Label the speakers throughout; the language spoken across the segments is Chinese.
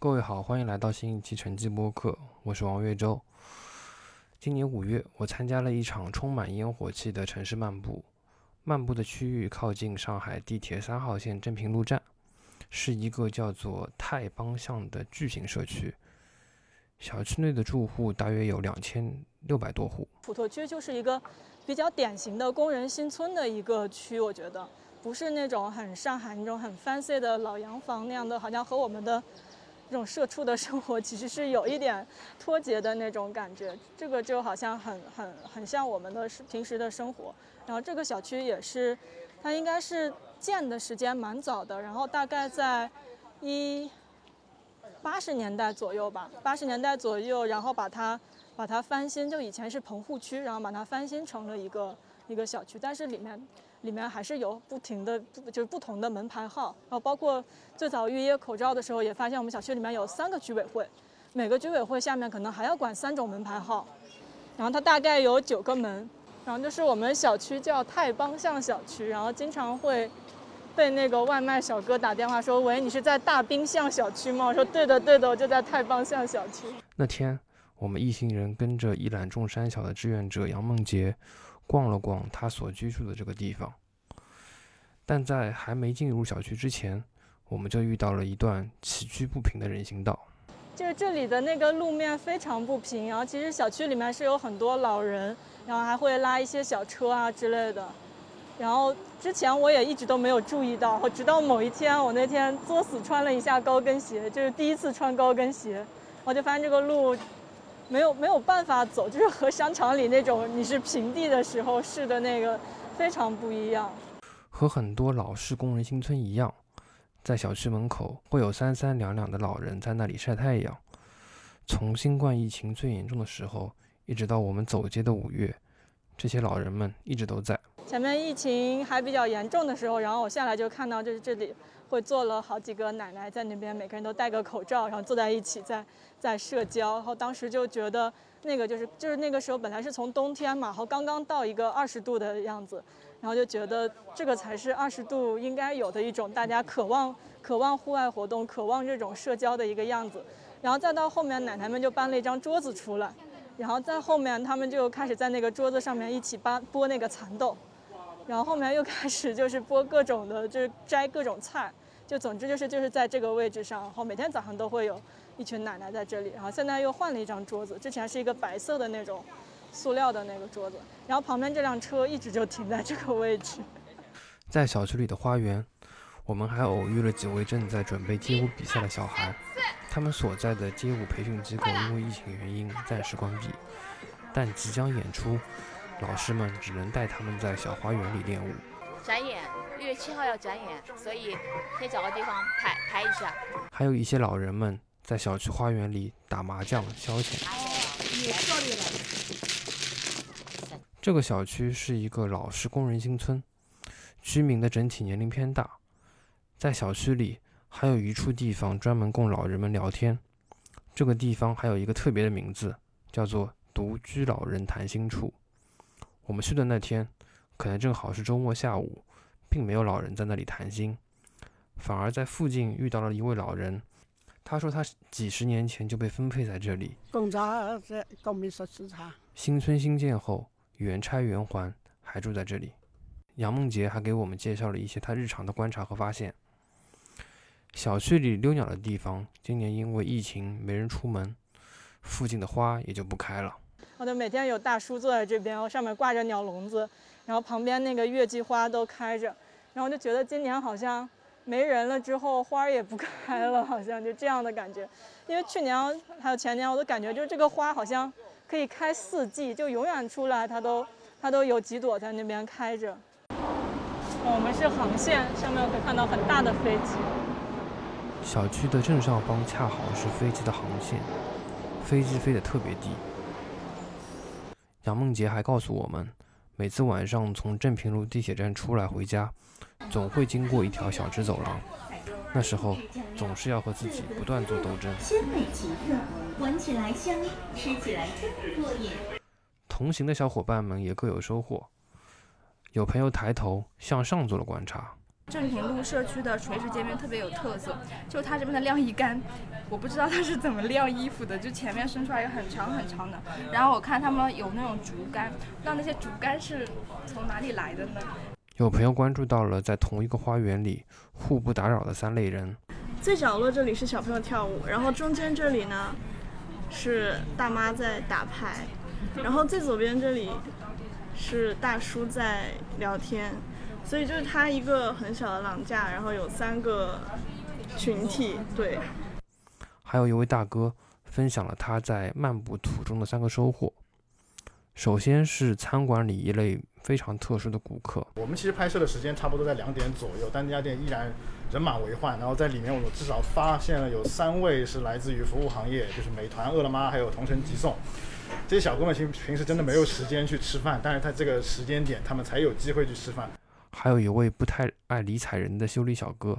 Speaker 1: 各位好，欢迎来到新一期晨记播客，我是王月洲。今年五月，我参加了一场充满烟火气的城市漫步。漫步的区域靠近上海地铁三号线正平路站，是一个叫做太邦巷的巨型社区。小区内的住户大约有两千六百多户。
Speaker 2: 普陀区就是一个比较典型的工人新村的一个区，我觉得不是那种很上海那种很 fancy 的老洋房那样的，好像和我们的。这种社畜的生活 其实是有一点脱节的那种感觉，这个就好像很很很像我们的平时的生活。然后这个小区也是，它应该是建的时间蛮早的，然后大概在一八十年代左右吧，八十年代左右，然后把它把它翻新，就以前是棚户区，然后把它翻新成了一个一个小区，但是里面。里面还是有不停的，就是不同的门牌号，然后包括最早预约口罩的时候，也发现我们小区里面有三个居委会，每个居委会下面可能还要管三种门牌号，然后它大概有九个门，然后就是我们小区叫太邦巷小区，然后经常会被那个外卖小哥打电话说，喂，你是在大滨巷小区吗？我说对的对的，我就在太邦巷小区。
Speaker 1: 那天我们一行人跟着一览众山小的志愿者杨梦洁。逛了逛他所居住的这个地方，但在还没进入小区之前，我们就遇到了一段崎岖不平的人行道。
Speaker 2: 就是这里的那个路面非常不平，然后其实小区里面是有很多老人，然后还会拉一些小车啊之类的。然后之前我也一直都没有注意到，直到某一天，我那天作死穿了一下高跟鞋，就是第一次穿高跟鞋，我就发现这个路。没有没有办法走，就是和商场里那种你是平地的时候试的那个非常不一样。
Speaker 1: 和很多老式工人新村一样，在小区门口会有三三两两的老人在那里晒太阳。从新冠疫情最严重的时候，一直到我们走街的五月，这些老人们一直都在。
Speaker 2: 前面疫情还比较严重的时候，然后我下来就看到，就是这里会坐了好几个奶奶在那边，每个人都戴个口罩，然后坐在一起在在社交。然后当时就觉得那个就是就是那个时候本来是从冬天嘛，然后刚刚到一个二十度的样子，然后就觉得这个才是二十度应该有的一种大家渴望渴望户外活动、渴望这种社交的一个样子。然后再到后面，奶奶们就搬了一张桌子出来，然后在后面他们就开始在那个桌子上面一起搬剥那个蚕豆。然后后面又开始就是剥各种的，就是摘各种菜，就总之就是就是在这个位置上，然后每天早上都会有一群奶奶在这里。然后现在又换了一张桌子，之前是一个白色的那种塑料的那个桌子，然后旁边这辆车一直就停在这个位置。
Speaker 1: 在小区里的花园，我们还偶遇了几位正在准备街舞比赛的小孩，他们所在的街舞培训机构因为疫情原因暂时关闭，但即将演出。老师们只能带他们在小花园里练舞。
Speaker 3: 展演，六月七号要展演，所以先找个地方排排一下。
Speaker 1: 还有一些老人们在小区花园里打麻将消遣。这个小区是一个老式工人新村，居民的整体年龄偏大。在小区里还有一处地方专门供老人们聊天，这个地方还有一个特别的名字，叫做独居老人谈心处。我们去的那天，可能正好是周末下午，并没有老人在那里谈心，反而在附近遇到了一位老人。他说他几十年前就被分配在这里。新村新建后，原拆原还，还住在这里。杨梦洁还给我们介绍了一些他日常的观察和发现。小区里溜鸟的地方，今年因为疫情没人出门，附近的花也就不开了。
Speaker 2: 我的每天有大叔坐在这边，然后上面挂着鸟笼子，然后旁边那个月季花都开着，然后就觉得今年好像没人了之后花儿也不 开了，好像就这样的感觉。因为去年还有前年，我都感觉就是这个花好像可以开四季，就永远出来它都它都有几朵在那边开着。我们是航线，上面可以看到很大的飞机。
Speaker 1: 小区的正上方恰好是飞机的航线，飞机飞得特别低。杨梦洁还告诉我们，每次晚上从镇平路地铁站出来回家，总会经过一条小直走廊。那时候总是要和自己不断做斗争。鲜美奇特，闻起来香，吃起来更过瘾。同行的小伙伴们也各有收获。有朋友抬头向上做了观察，
Speaker 4: 正平路社区的垂直街面特别有特色，就它这边的晾衣杆，我不知道它是怎么晾衣服的，就前面伸出来一个很长很长的。然后我看他们有那种竹竿，那那些竹竿是从哪里来的呢？
Speaker 1: 有朋友关注到了在同一个花园里互不打扰的三类人。
Speaker 5: 最角落这里是小朋友跳舞，然后中间这里呢是大妈在打牌，然后最左边这里是大叔在聊天。所以就是它一个很小的廊架，然后有三个群体，对。
Speaker 1: 还有一位大哥分享了他在漫步途中的三个收获。首先是餐馆里一类非常特殊的顾客。
Speaker 6: 我们其实拍摄的时间差不多在两点左右，但那家店依然人满为患。然后在里面，我至少发现了有三位是来自于服务行业，就是美团、饿了么还有同城急送。这些小哥们其实平时真的没有时间去吃饭，但是他这个时间点，他们才有机会去吃饭。
Speaker 1: 还有一位不太爱理睬人的修理小哥，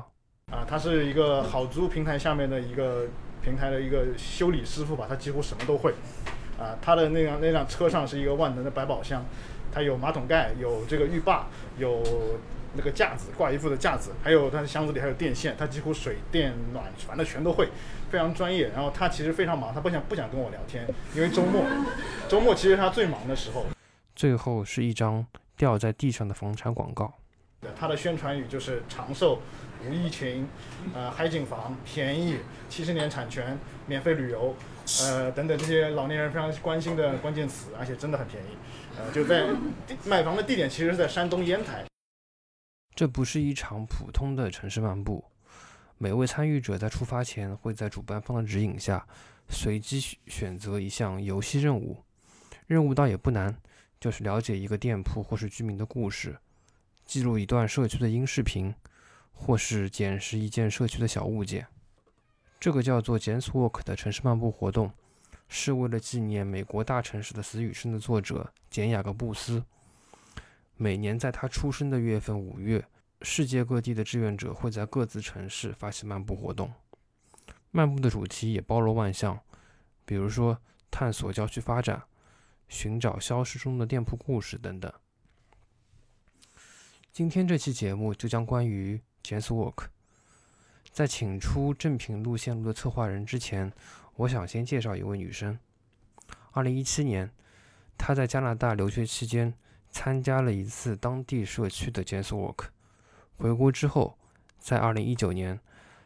Speaker 6: 啊，他是一个好租平台下面的一个平台的一个修理师傅吧，他几乎什么都会，啊，他的那辆那辆车上是一个万能的百宝箱，他有马桶盖，有这个浴霸，有那个架子挂衣服的架子，还有他的箱子里还有电线，他几乎水电暖反正全都会，非常专业。然后他其实非常忙，他不想不想跟我聊天，因为周末，周末其实他最忙的时候。
Speaker 1: 最后是一张。掉在地上的房产广告，对
Speaker 6: 它的宣传语就是长寿、无疫情、呃海景房、便宜、七十年产权、免费旅游，呃等等这些老年人非常关心的关键词，而且真的很便宜。呃，就在买房的地点其实是在山东烟台。
Speaker 1: 这不是一场普通的城市漫步，每位参与者在出发前会在主办方的指引下，随机选择一项游戏任务，任务倒也不难。就是了解一个店铺或是居民的故事，记录一段社区的音视频，或是捡拾一件社区的小物件。这个叫做 James Walk 的城市漫步活动，是为了纪念美国大城市的死与生的作者简雅各布斯。每年在他出生的月份五月，世界各地的志愿者会在各自城市发起漫步活动。漫步的主题也包罗万象，比如说探索郊区发展。寻找消失中的店铺故事等等。今天这期节目就将关于 Jazz Walk。在请出正品路线路的策划人之前，我想先介绍一位女生。二零一七年，她在加拿大留学期间参加了一次当地社区的 Jazz Walk。回国之后，在二零一九年，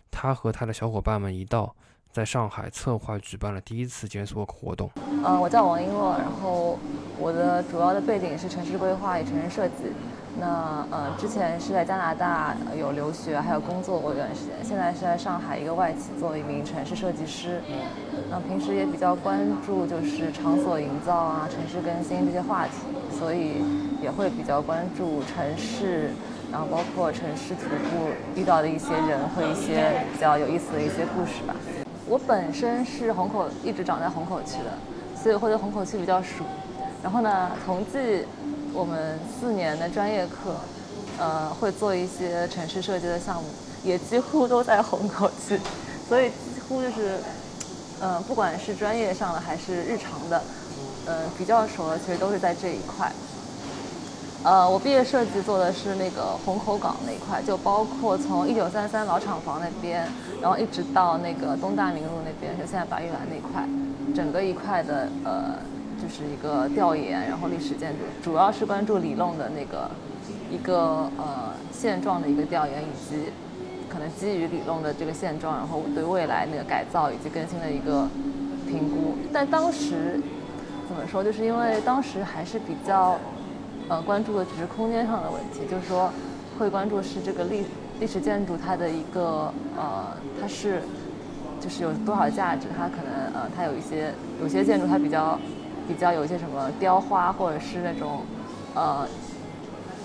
Speaker 1: 她和她的小伙伴们一道。在上海策划举办了第一次检索活动。
Speaker 7: 嗯，我叫王璎珞，然后我的主要的背景是城市规划与城市设计。那呃，之前是在加拿大有留学，还有工作过一段时间。现在是在上海一个外企做一名城市设计师。那平时也比较关注就是场所营造啊、城市更新这些话题，所以也会比较关注城市，然后包括城市徒步遇到的一些人和一些比较有意思的一些故事吧。我本身是虹口，一直长在虹口区的，所以会对虹口区比较熟。然后呢，同济我们四年的专业课，呃，会做一些城市设计的项目，也几乎都在虹口区，所以几乎就是，嗯，不管是专业上的还是日常的，嗯，比较熟的其实都是在这一块。呃，我毕业设计做的是那个虹口港那一块，就包括从一九三三老厂房那边，然后一直到那个东大明路那边，就现在白玉兰那块，整个一块的呃，就是一个调研，然后历史建筑，主要是关注里弄的那个一个呃现状的一个调研，以及可能基于里弄的这个现状，然后对未来那个改造以及更新的一个评估。但当时怎么说，就是因为当时还是比较。呃，关注的只是空间上的问题，就是说，会关注是这个历历史建筑它的一个呃，它是就是有多少价值，它可能呃，它有一些有些建筑它比较比较有一些什么雕花或者是那种呃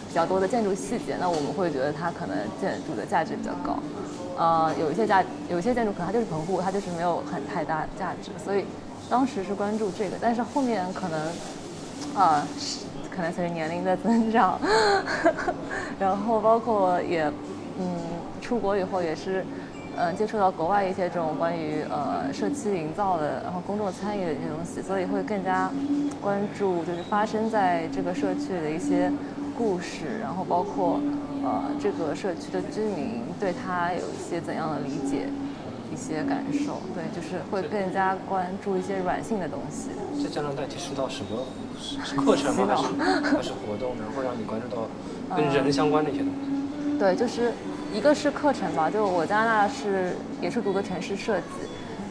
Speaker 7: 比较多的建筑细节，那我们会觉得它可能建筑的价值比较高。呃，有一些价有一些建筑可能它就是棚户，它就是没有很太大价值，所以当时是关注这个，但是后面可能啊。可能随着年龄的增长，然后包括也，嗯，出国以后也是，嗯，接触到国外一些这种关于呃社区营造的，然后公众参与的一些东西，所以会更加关注就是发生在这个社区的一些故事，然后包括呃这个社区的居民对他有一些怎样的理解，一些感受，对，就是会更加关注一些软性的东西。
Speaker 1: 在加拿大接触到什么是课程吗？还是还是活动，然后让你关注到跟人相关的一些东西？
Speaker 7: 对，就是一个是课程吧，就我加拿大是也是读的城市设计，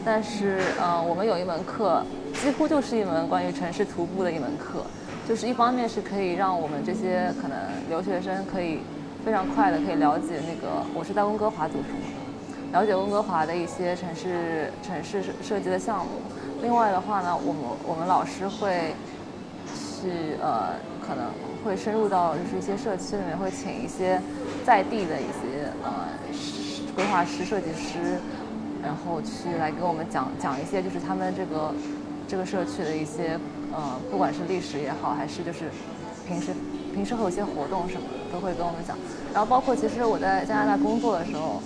Speaker 7: 但是呃我们有一门课几乎就是一门关于城市徒步的一门课。就是一方面是可以让我们这些可能留学生可以非常快的可以了解那个，我是在温哥华读书嘛，了解温哥华的一些城市城市设设计的项目。另外的话呢，我们我们老师会去呃可能会深入到就是一些社区里面，会请一些在地的一些呃规划师、设计师，然后去来给我们讲讲一些就是他们这个这个社区的一些。呃，不管是历史也好，还是就是平时平时会有些活动什么的，都会跟我们讲。然后包括其实我在加拿大工作的时候，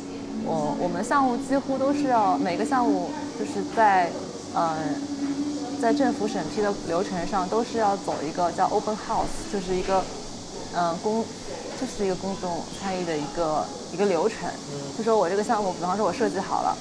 Speaker 7: 我我们项目几乎都是要每个项目就是在嗯在政府审批的流程上都是要走一个叫 open house，就是一个嗯公就是一个公众参与的一个一个流程。就说我这个项目，比方说我设计好了，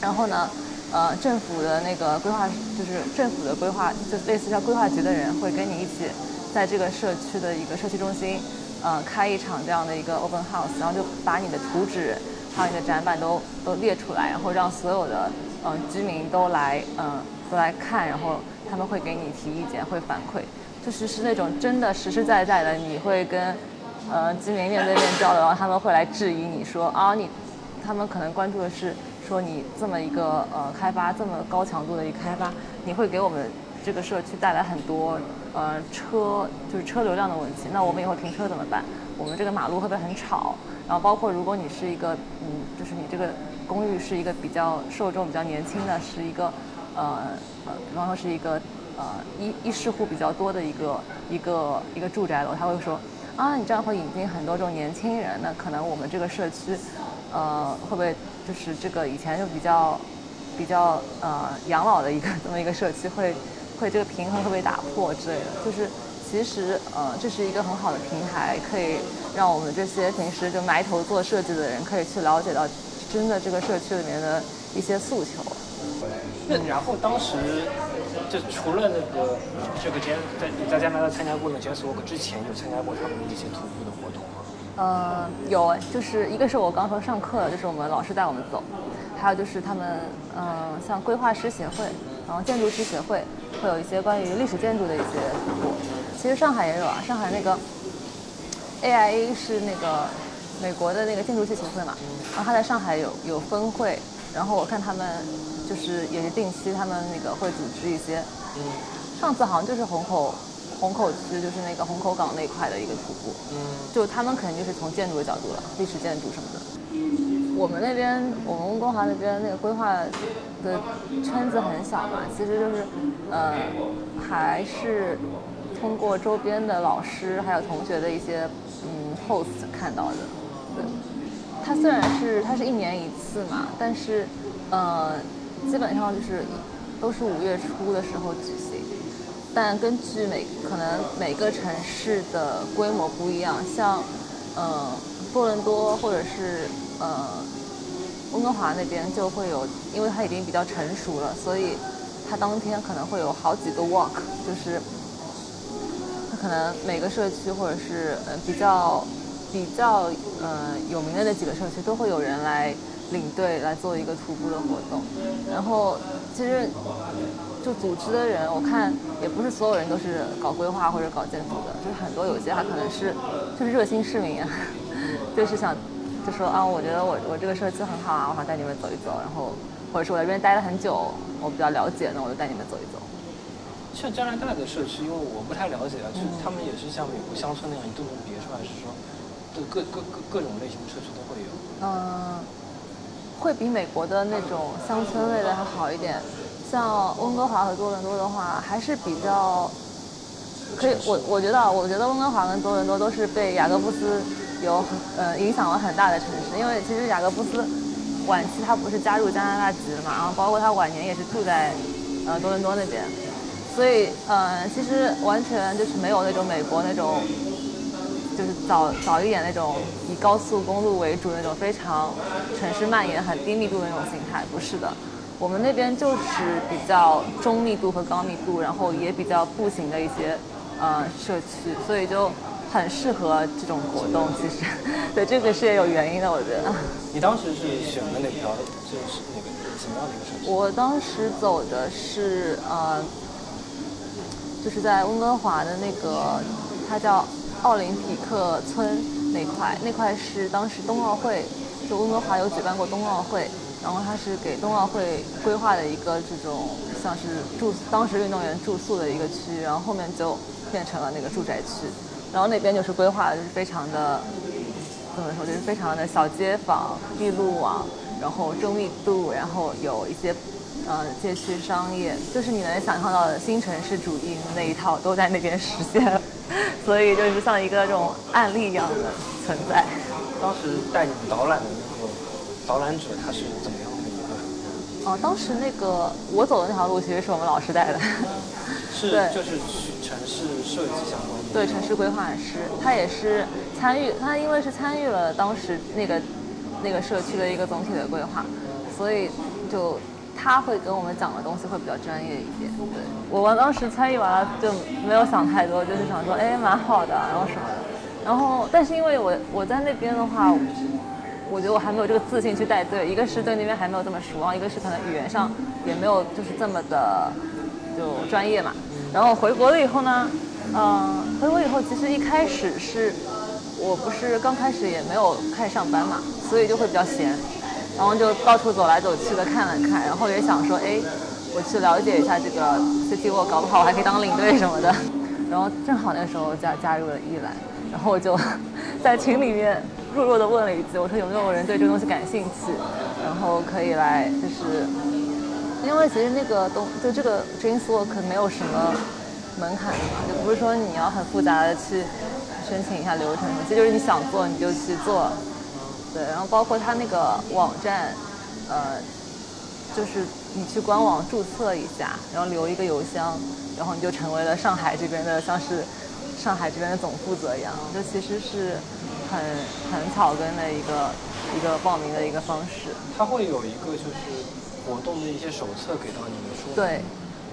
Speaker 7: 然后呢。呃，政府的那个规划就是政府的规划，就类似像规划局的人会跟你一起，在这个社区的一个社区中心，呃，开一场这样的一个 open house，然后就把你的图纸还有你的展板都都列出来，然后让所有的呃居民都来嗯都来看，然后他们会给你提意见，会反馈，就是是那种真的实实在在的，你会跟呃居民面对面交流，然后他们会来质疑你说啊你，他们可能关注的是。说你这么一个呃开发这么高强度的一个开发，你会给我们这个社区带来很多呃车就是车流量的问题。那我们以后停车怎么办？我们这个马路会不会很吵？然后包括如果你是一个嗯，就是你这个公寓是一个比较受众比较年轻的，是一个呃呃，比方说是一个呃一一室户比较多的一个一个一个住宅楼，他会说啊，你这样会引进很多这种年轻人，那可能我们这个社区呃会不会？就是这个以前就比较，比较呃养老的一个 这么一个社区，会会这个平衡会被打破之类的。就是其实呃这是一个很好的平台，可以让我们这些平时就埋头做设计的人，可以去了解到真的这个社区里面的一些诉求。
Speaker 1: 那然后当时就除了那个这个 J 在你在加拿大参加过的 Jazz Walk 之前，有参加过他们的一些徒步的活动吗。
Speaker 7: 呃，有，就是一个是我刚说上课，就是我们老师带我们走，还有就是他们，嗯，像规划师协会，然后建筑师协会，会有一些关于历史建筑的一些徒步。其实上海也有啊，上海那个 AIA 是那个美国的那个建筑系协会嘛，然后他在上海有有分会，然后我看他们就是也是定期他们那个会组织一些，上次好像就是虹口。虹口区就是那个虹口港那块的一个徒步，嗯，就他们肯定就是从建筑的角度了，历史建筑什么的。我们那边，我们温哥华那边那个规划的圈子很小嘛，其实就是，呃，还是通过周边的老师还有同学的一些嗯 post 看到的。对，它虽然是它是一年一次嘛，但是呃，基本上就是都是五月初的时候举行。但根据每可能每个城市的规模不一样，像，呃，多伦多或者是呃，温哥华那边就会有，因为它已经比较成熟了，所以它当天可能会有好几个 walk，就是可能每个社区或者是呃比较比较呃有名的那几个社区都会有人来领队来做一个徒步的活动，然后其实。就组织的人，我看也不是所有人都是搞规划或者搞建筑的，就是很多有些他可能是就是热心市民啊，就是想就说啊，我觉得我我这个社区很好啊，我想带你们走一走，然后或者是我在这边待了很久，我比较了解，那我就带你们走一走。
Speaker 1: 像加拿大的社区，因为我不太了解啊，就是他们也是像美国乡村那样一栋栋别墅，还是说各各各各各种类型的社区都会有？
Speaker 7: 嗯，会比美国的那种乡村类的还好一点。像温哥华和多伦多的话，还是比较可以。我我觉得，我觉得温哥华跟多伦多都是被雅各布斯有呃影响了很大的城市。因为其实雅各布斯晚期他不是加入加拿大籍了嘛，然后包括他晚年也是住在呃多伦多那边，所以呃其实完全就是没有那种美国那种就是早早一点那种以高速公路为主那种非常城市蔓延很低密度的那种形态，不是的，我们那边就是比较中密度和高密度，然后也比较步行的一些呃社区，所以就很适合这种活动。其实，对这个是也有原因的，我觉得。
Speaker 1: 你当时是选的哪条？就是那个什么样的一个城市？
Speaker 7: 我当时走的是呃，就是在温哥华的那个，它叫奥林匹克村那块，那块是当时冬奥会，就温哥华有举办过冬奥会，然后它是给冬奥会规划的一个这种像是住当时运动员住宿的一个区，然后后面就变成了那个住宅区，然后那边就是规划的就是非常的怎么说，就是非常的小街坊、一路网，然后中密度，然后有一些。呃，街区商业就是你能想象到的新城市主义那一套都在那边实现了，所以就是像一个这种案例一样的存在。
Speaker 1: 当时带你导览的那个导览者他是怎么样的一个？
Speaker 7: 哦，当时那个我走的那条路其实是我们老师带的，
Speaker 1: 是就是城市设计相关的。
Speaker 7: 对，城市规划师，他也是参与，他因为是参与了当时那个那个社区的一个总体的规划，所以就。他会跟我们讲的东西会比较专业一点，对我们当时参与完了就没有想太多，就是想说，哎，蛮好的，然后什么的，然后但是因为我我在那边的话，我觉得我还没有这个自信去带队，一个是对那边还没有这么熟，一个是可能语言上也没有就是这么的就专业嘛。然后回国了以后呢，嗯，回国以后其实一开始是我不是刚开始也没有开始上班嘛，所以就会比较闲。然后就到处走来走去的看了看，然后也想说，哎，我去了解一下这个 City Walk，搞不好我还可以当领队什么的。然后正好那时候加加入了一兰，然后我就在群里面弱弱的问了一句，我说有没有人对这个东西感兴趣，然后可以来，就是因为其实那个东就这个 Dreams Walk 没有什么门槛的嘛，就不是说你要很复杂的去申请一下流程，其实就是你想做你就去做。对，然后包括他那个网站，呃，就是你去官网注册一下，然后留一个邮箱，然后你就成为了上海这边的，像是上海这边的总负责一样。这其实是很很草根的一个一个报名的一个方式。
Speaker 1: 他会有一个就是活动的一些手册给到你们说。
Speaker 7: 对，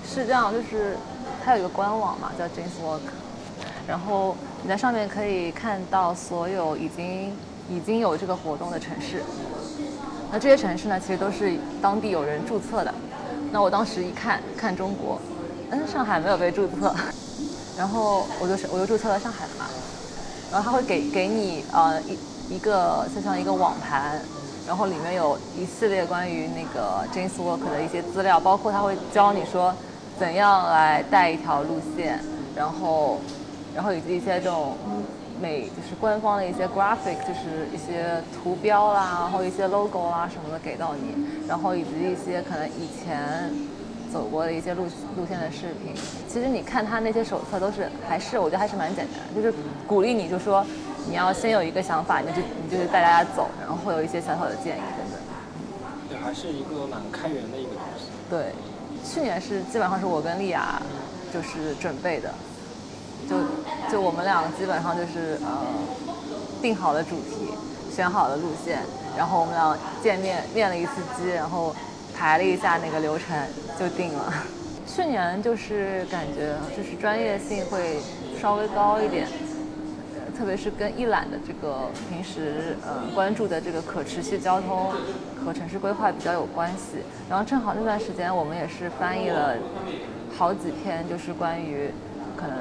Speaker 7: 是这样，就是它有一个官网嘛，叫 James Walk，然后你在上面可以看到所有已经。已经有这个活动的城市，那这些城市呢，其实都是当地有人注册的。那我当时一看，看中国，嗯，上海没有被注册，然后我就是我就注册了上海了嘛。然后他会给给你呃一一个就像一个网盘，然后里面有一系列关于那个 James Walk 的一些资料，包括他会教你说怎样来带一条路线，然后然后以及一些这种。美就是官方的一些 graphic，就是一些图标啦，然后一些 logo 啦什么的给到你，然后以及一些可能以前走过的一些路路线的视频。其实你看他那些手册都是还是我觉得还是蛮简单，就是鼓励你就说你要先有一个想法，你就你就是带大家走，然后会有一些小小的建议等等。
Speaker 1: 对，还是一个蛮开源的一个东西。
Speaker 7: 对，去年是基本上是我跟丽亚就是准备的。就就我们俩基本上就是呃定好了主题，选好了路线，然后我们俩见面面了一次机，然后排了一下那个流程就定了。去年就是感觉就是专业性会稍微高一点，特别是跟一揽的这个平时呃关注的这个可持续交通和城市规划比较有关系。然后正好那段时间我们也是翻译了好几篇，就是关于可能。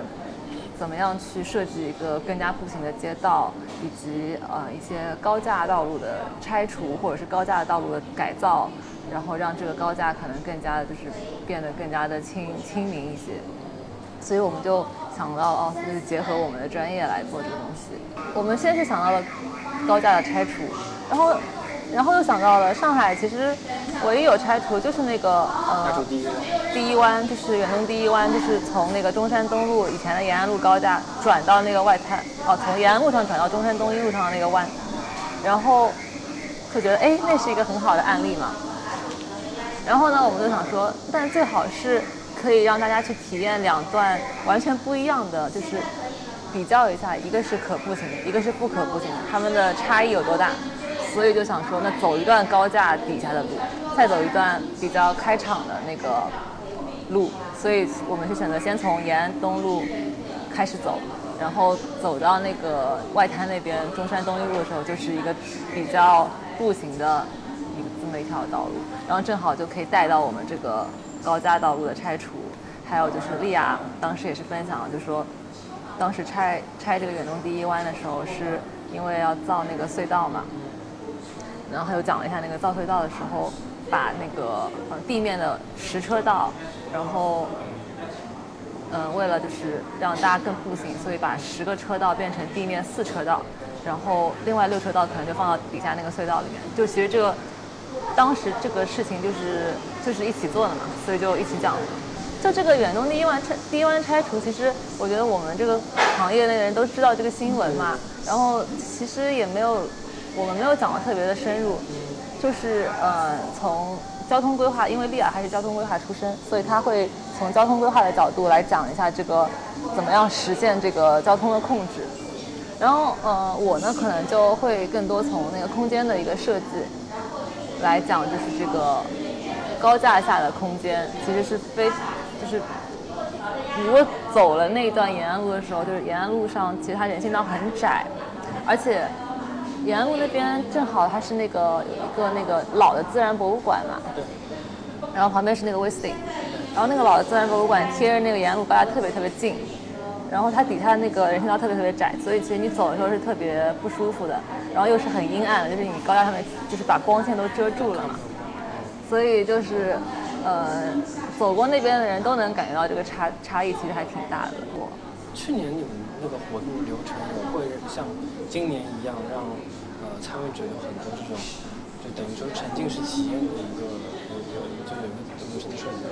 Speaker 7: 怎么样去设计一个更加步行的街道，以及呃一些高架道路的拆除，或者是高架道路的改造，然后让这个高架可能更加的就是变得更加的亲亲民一些。所以我们就想到哦，就是结合我们的专业来做这个东西。我们先是想到了高架的拆除，然后。然后又想到了上海，其实唯一有拆除就是那个呃第一湾，就是远东第一湾，就是从那个中山东路以前的延安路高架转到那个外滩，哦，从延安路上转到中山东一路上的那个弯，然后就觉得哎，那是一个很好的案例嘛。然后呢，我们就想说，但最好是可以让大家去体验两段完全不一样的，就是比较一下，一个是可步行的，一个是不可步行的，它们的差异有多大？所以就想说，那走一段高架底下的路，再走一段比较开场的那个路，所以我们是选择先从延安东路开始走，然后走到那个外滩那边中山东一路的时候，就是一个比较步行的一这么一条道路，然后正好就可以带到我们这个高架道路的拆除，还有就是利亚当时也是分享了，就说当时拆拆这个远东第一湾的时候，是因为要造那个隧道嘛。然后他又讲了一下那个造隧道的时候，把那个呃地面的十车道，然后，嗯，为了就是让大家更步行，所以把十个车道变成地面四车道，然后另外六车道可能就放到底下那个隧道里面。就其实这个当时这个事情就是就是一起做的嘛，所以就一起讲。就这个远东第一湾拆第一湾拆除，其实我觉得我们这个行业内的人都知道这个新闻嘛，然后其实也没有。我们没有讲的特别的深入，就是呃，从交通规划，因为丽尔还是交通规划出身，所以他会从交通规划的角度来讲一下这个怎么样实现这个交通的控制。然后呃，我呢可能就会更多从那个空间的一个设计来讲，就是这个高架下的空间其实是非，就是如果走了那一段延安路的时候，就是延安路上其实它人行道很窄，而且。延安路那边正好它是那个有一个那个老的自然博物馆嘛，对然后旁边是那个威斯汀，然后那个老的自然博物馆贴着那个延安路高架特别特别近，然后它底下那个人行道特别特别窄，所以其实你走的时候是特别不舒服的，然后又是很阴暗的，就是你高架上面就是把光线都遮住了嘛，所以就是呃走过那边的人都能感觉到这个差差异其实还挺大的。
Speaker 1: 我去年你们那个活动流程我会像今年一样让。参与者有很多这种，就等于说沉浸式体验的一个一个就有一个流程设计。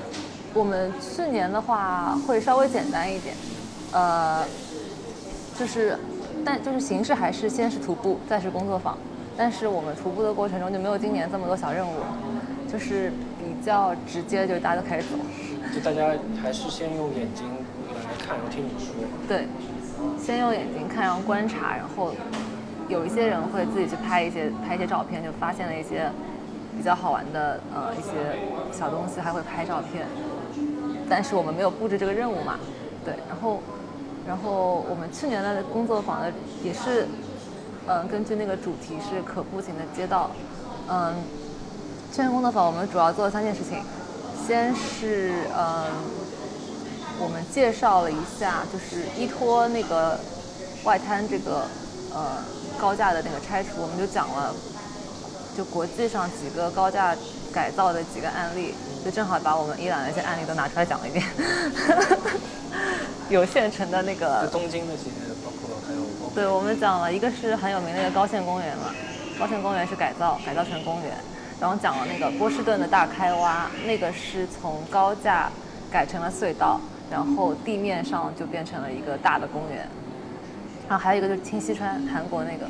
Speaker 7: 我们去年的话会稍微简单一点，呃，就是但就是形式还是先是徒步，再是工作坊，但是我们徒步的过程中就没有今年这么多小任务，就是比较直接，就是大家都开始走。
Speaker 1: 就大家还是先用眼睛来看，然后听你说。
Speaker 7: 对，先用眼睛看，然后观察，然后。有一些人会自己去拍一些拍一些照片，就发现了一些比较好玩的呃一些小东西，还会拍照片。但是我们没有布置这个任务嘛，对。然后然后我们去年的工作坊的也是嗯根据那个主题是可步行的街道，嗯，去年工作坊我们主要做了三件事情，先是嗯我们介绍了一下，就是依托那个外滩这个呃。高架的那个拆除，我们就讲了，就国际上几个高架改造的几个案例，就正好把我们伊朗那些案例都拿出来讲了一遍。有现成的那个。
Speaker 1: 东京那些，包括还有。
Speaker 7: 对，我们讲了一个是很有名的一个高线公园嘛，高线公园是改造改造成公园，然后讲了那个波士顿的大开挖，那个是从高架改成了隧道，然后地面上就变成了一个大的公园。然后还有一个就是清溪川，韩国那个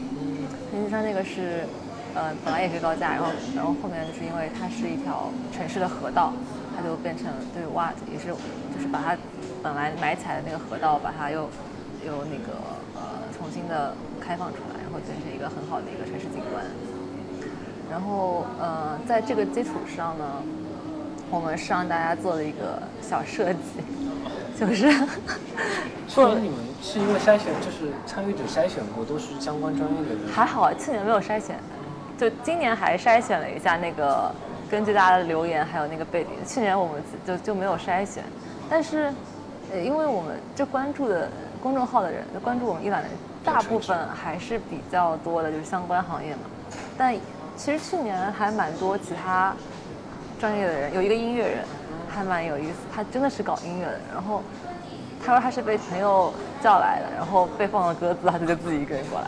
Speaker 7: 清溪川那个是，呃，本来也是高架，然后然后后面就是因为它是一条城市的河道，它就变成对挖也是就是把它本来埋起来的那个河道，把它又又那个呃重新的开放出来，然后变成一个很好的一个城市景观。然后呃在这个基础上呢，我们是让大家做的一个小设计。就是，
Speaker 1: 所以你们是因为筛选，就是参与者筛选过都是相关专业的人。
Speaker 7: 还好，去年没有筛选，就今年还筛选了一下那个，根据大家的留言还有那个背景，去年我们就就没有筛选。但是，呃，因为我们这关注的公众号的人，关注我们一览的大部分还是比较多的，就是相关行业嘛。但其实去年还蛮多其他专业的人，有一个音乐人。还蛮有意思，他真的是搞音乐的。然后他说他是被朋友叫来的，然后被放了鸽子，他就自己一个人过来。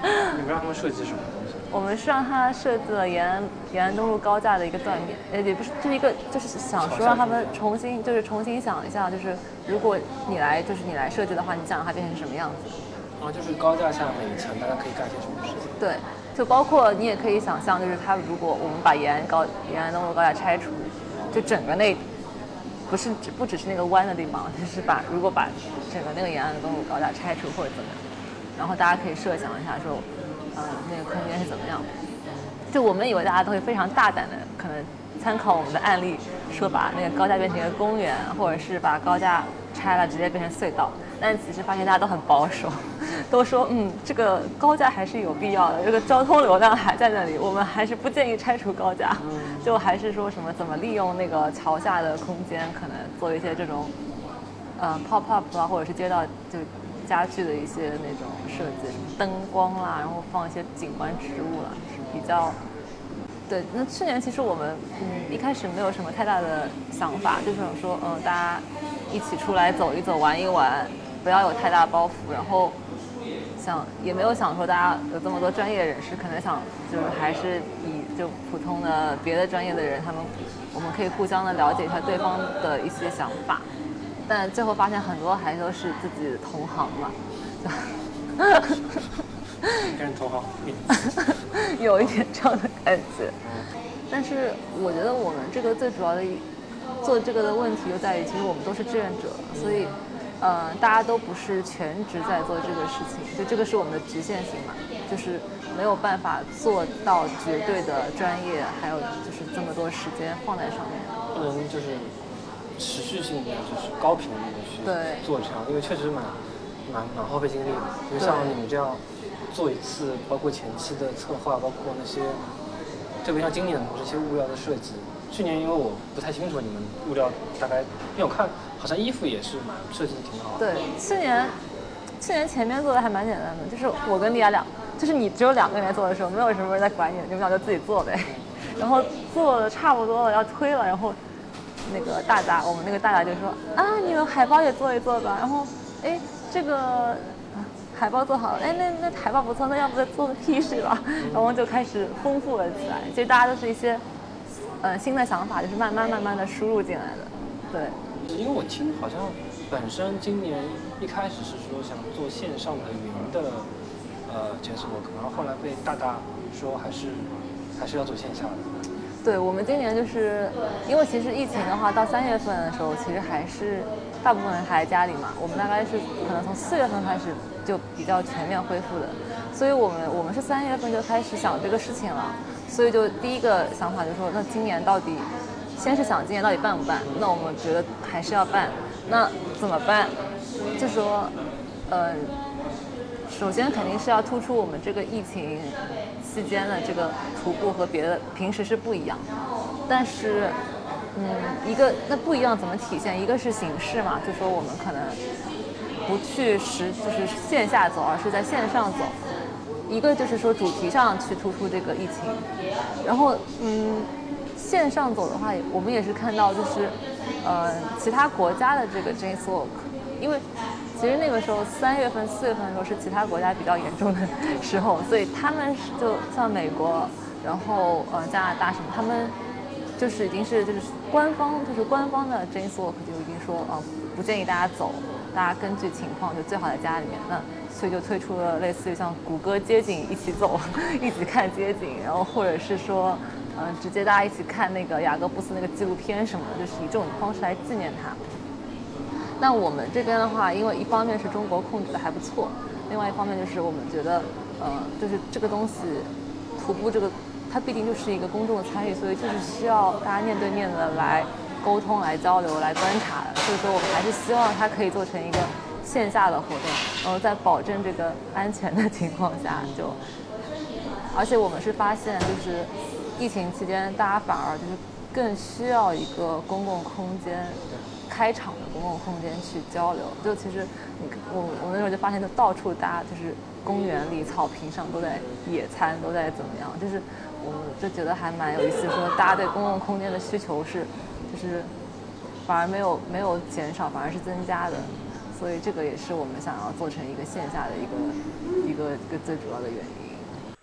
Speaker 1: 你们让他们设计什么东西？
Speaker 7: 我们是让他设计了延安延安东路高架的一个断面，呃，也不是，就是一个，就是想说让他们重新，就是重新想一下，就是如果你来，就是你来设计的话，你想让它变成什么样子？
Speaker 1: 啊，就是高架下面一层大家可以干些什么事情？
Speaker 7: 对，就包括你也可以想象，就是他如果我们把延安高延安东路高架拆除。就整个那不是只不只是那个弯的地方，就是把如果把整个那个沿岸的公路高架拆除或者怎么样，然后大家可以设想一下说，呃，那个空间是怎么样。就我们以为大家都会非常大胆的，可能参考我们的案例，说把那个高架变成一个公园，或者是把高架拆了直接变成隧道。但其实发现大家都很保守，都说嗯，这个高架还是有必要的，这个交通流量还在那里，我们还是不建议拆除高架，就还是说什么怎么利用那个桥下的空间，可能做一些这种，呃，pop up 啊，或者是街道就家具的一些那种设计，灯光啦，然后放一些景观植物啦，是比较。对，那去年其实我们嗯一开始没有什么太大的想法，就想说嗯大家一起出来走一走玩一玩。不要有太大包袱，然后想也没有想说大家有这么多专业人士，可能想就是还是以就普通的别的专业的人，他们我们可以互相的了解一下对方的一些想法，但最后发现很多还都是自己同行嘛，就
Speaker 1: 跟同行
Speaker 7: 有一点这样的感觉，但是我觉得我们这个最主要的做这个的问题就在于，其实我们都是志愿者，所以。嗯，大家都不是全职在做这个事情，就这个是我们的局限性嘛，就是没有办法做到绝对的专业，还有就是这么多时间放在上面，
Speaker 1: 不能就是持续性的就是高频率的去做这样，因为确实蛮蛮蛮耗费精力的。就像你们这样做一次，包括前期的策划，包括那些，特别像今年的这些物料的设计。去年因为我不太清楚你们物料大概，因为我看。好像衣服也是蛮设计的挺好的。
Speaker 7: 对，去年，去年前面做的还蛮简单的，就是我跟莉亚两，就是你只有两个人在做的时候，没有什么人在管你，你们俩就自己做呗。然后做的差不多了，要推了，然后那个大大，我们那个大大就说啊，你们海报也做一做吧。然后，哎，这个海报做好了，哎，那那海报不错，那要不再做个 T 恤吧？然后就开始丰富了起来。其实大家都是一些，呃，新的想法，就是慢慢慢慢的输入进来的，对。
Speaker 1: 因为我听好像本身今年一开始是说想做线上的云的呃检索 work，然后后来被大大说还是还是要做线下的。
Speaker 7: 对我们今年就是因为其实疫情的话，到三月份的时候，其实还是大部分人还在家里嘛。我们大概是可能从四月份开始就比较全面恢复的，所以我们我们是三月份就开始想这个事情了。所以就第一个想法就是说，那今年到底？先是想今年到底办不办？那我们觉得还是要办。那怎么办？就说，呃，首先肯定是要突出我们这个疫情期间的这个徒步和别的平时是不一样。但是，嗯，一个那不一样怎么体现？一个是形式嘛，就说我们可能不去实就是线下走，而是在线上走。一个就是说主题上去突出这个疫情，然后嗯。线上走的话，我们也是看到，就是，呃，其他国家的这个 j a s Walk，因为其实那个时候三月份、四月份的时候是其他国家比较严重的时候，所以他们就像美国，然后呃加拿大什么，他们就是已经是就是官方就是官方的 j a s Walk 就已经说啊不建议大家走，大家根据情况就最好在家里面，那所以就推出了类似于像谷歌街景一起走，一起看街景，然后或者是说。嗯，直接大家一起看那个雅各布斯那个纪录片什么的，就是以这种方式来纪念他。那我们这边的话，因为一方面是中国控制的还不错，另外一方面就是我们觉得，呃，就是这个东西，徒步这个，它毕竟就是一个公众的参与，所以就是需要大家面对面的来沟通、来交流、来观察的。所以说，我们还是希望它可以做成一个线下的活动，然后在保证这个安全的情况下，就，而且我们是发现就是。疫情期间，大家反而就是更需要一个公共空间，开场的公共空间去交流。就其实，你我我那时候就发现，就到处大家就是公园里、草坪上都在野餐，都在怎么样？就是我就觉得还蛮有意思，说大家对公共空间的需求是，就是反而没有没有减少，反而是增加的。所以这个也是我们想要做成一个线下的一个一个一个最主要的原因。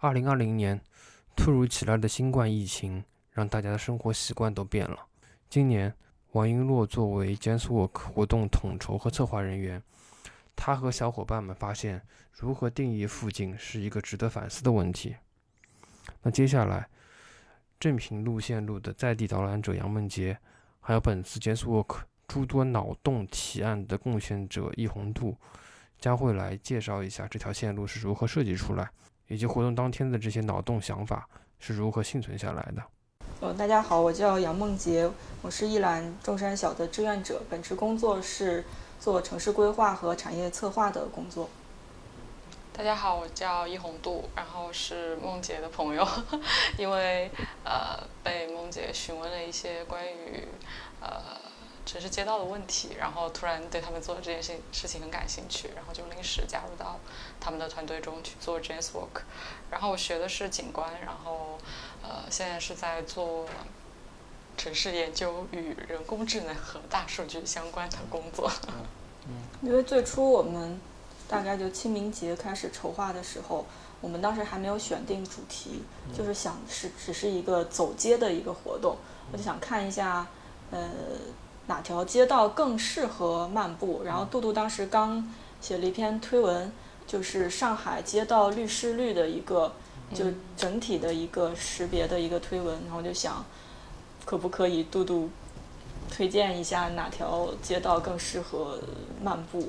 Speaker 1: 二零二零年。突如其来的新冠疫情让大家的生活习惯都变了。今年，王璎珞作为 JazzWalk 活动统筹和策划人员，他和小伙伴们发现，如何定义附近是一个值得反思的问题。那接下来，正平路线路的在地导览者杨梦杰，还有本次 Jazz Walk 诸多脑洞提案的贡献者易宏度，将会来介绍一下这条线路是如何设计出来，以及活动当天的这些脑洞想法是如何幸存下来的。
Speaker 8: 呃，大家好，我叫杨梦杰，我是一览众山小的志愿者，本职工作是做城市规划和产业策划的工作。
Speaker 9: 大家好，我叫易红度，然后是梦洁的朋友，因为呃被梦洁询问了一些关于呃城市街道的问题，然后突然对他们做的这件事事情很感兴趣，然后就临时加入到他们的团队中去做 Jazz Walk，然后我学的是景观，然后呃现在是在做城市研究与人工智能和大数据相关的工作。
Speaker 8: 因为最初我们。大概就清明节开始筹划的时候，我们当时还没有选定主题，就是想是只是一个走街的一个活动，我就想看一下，呃，哪条街道更适合漫步。然后杜杜当时刚写了一篇推文，就是上海街道绿湿率的一个，就整体的一个识别的一个推文。然后就想，可不可以杜杜推荐一下哪条街道更适合漫步？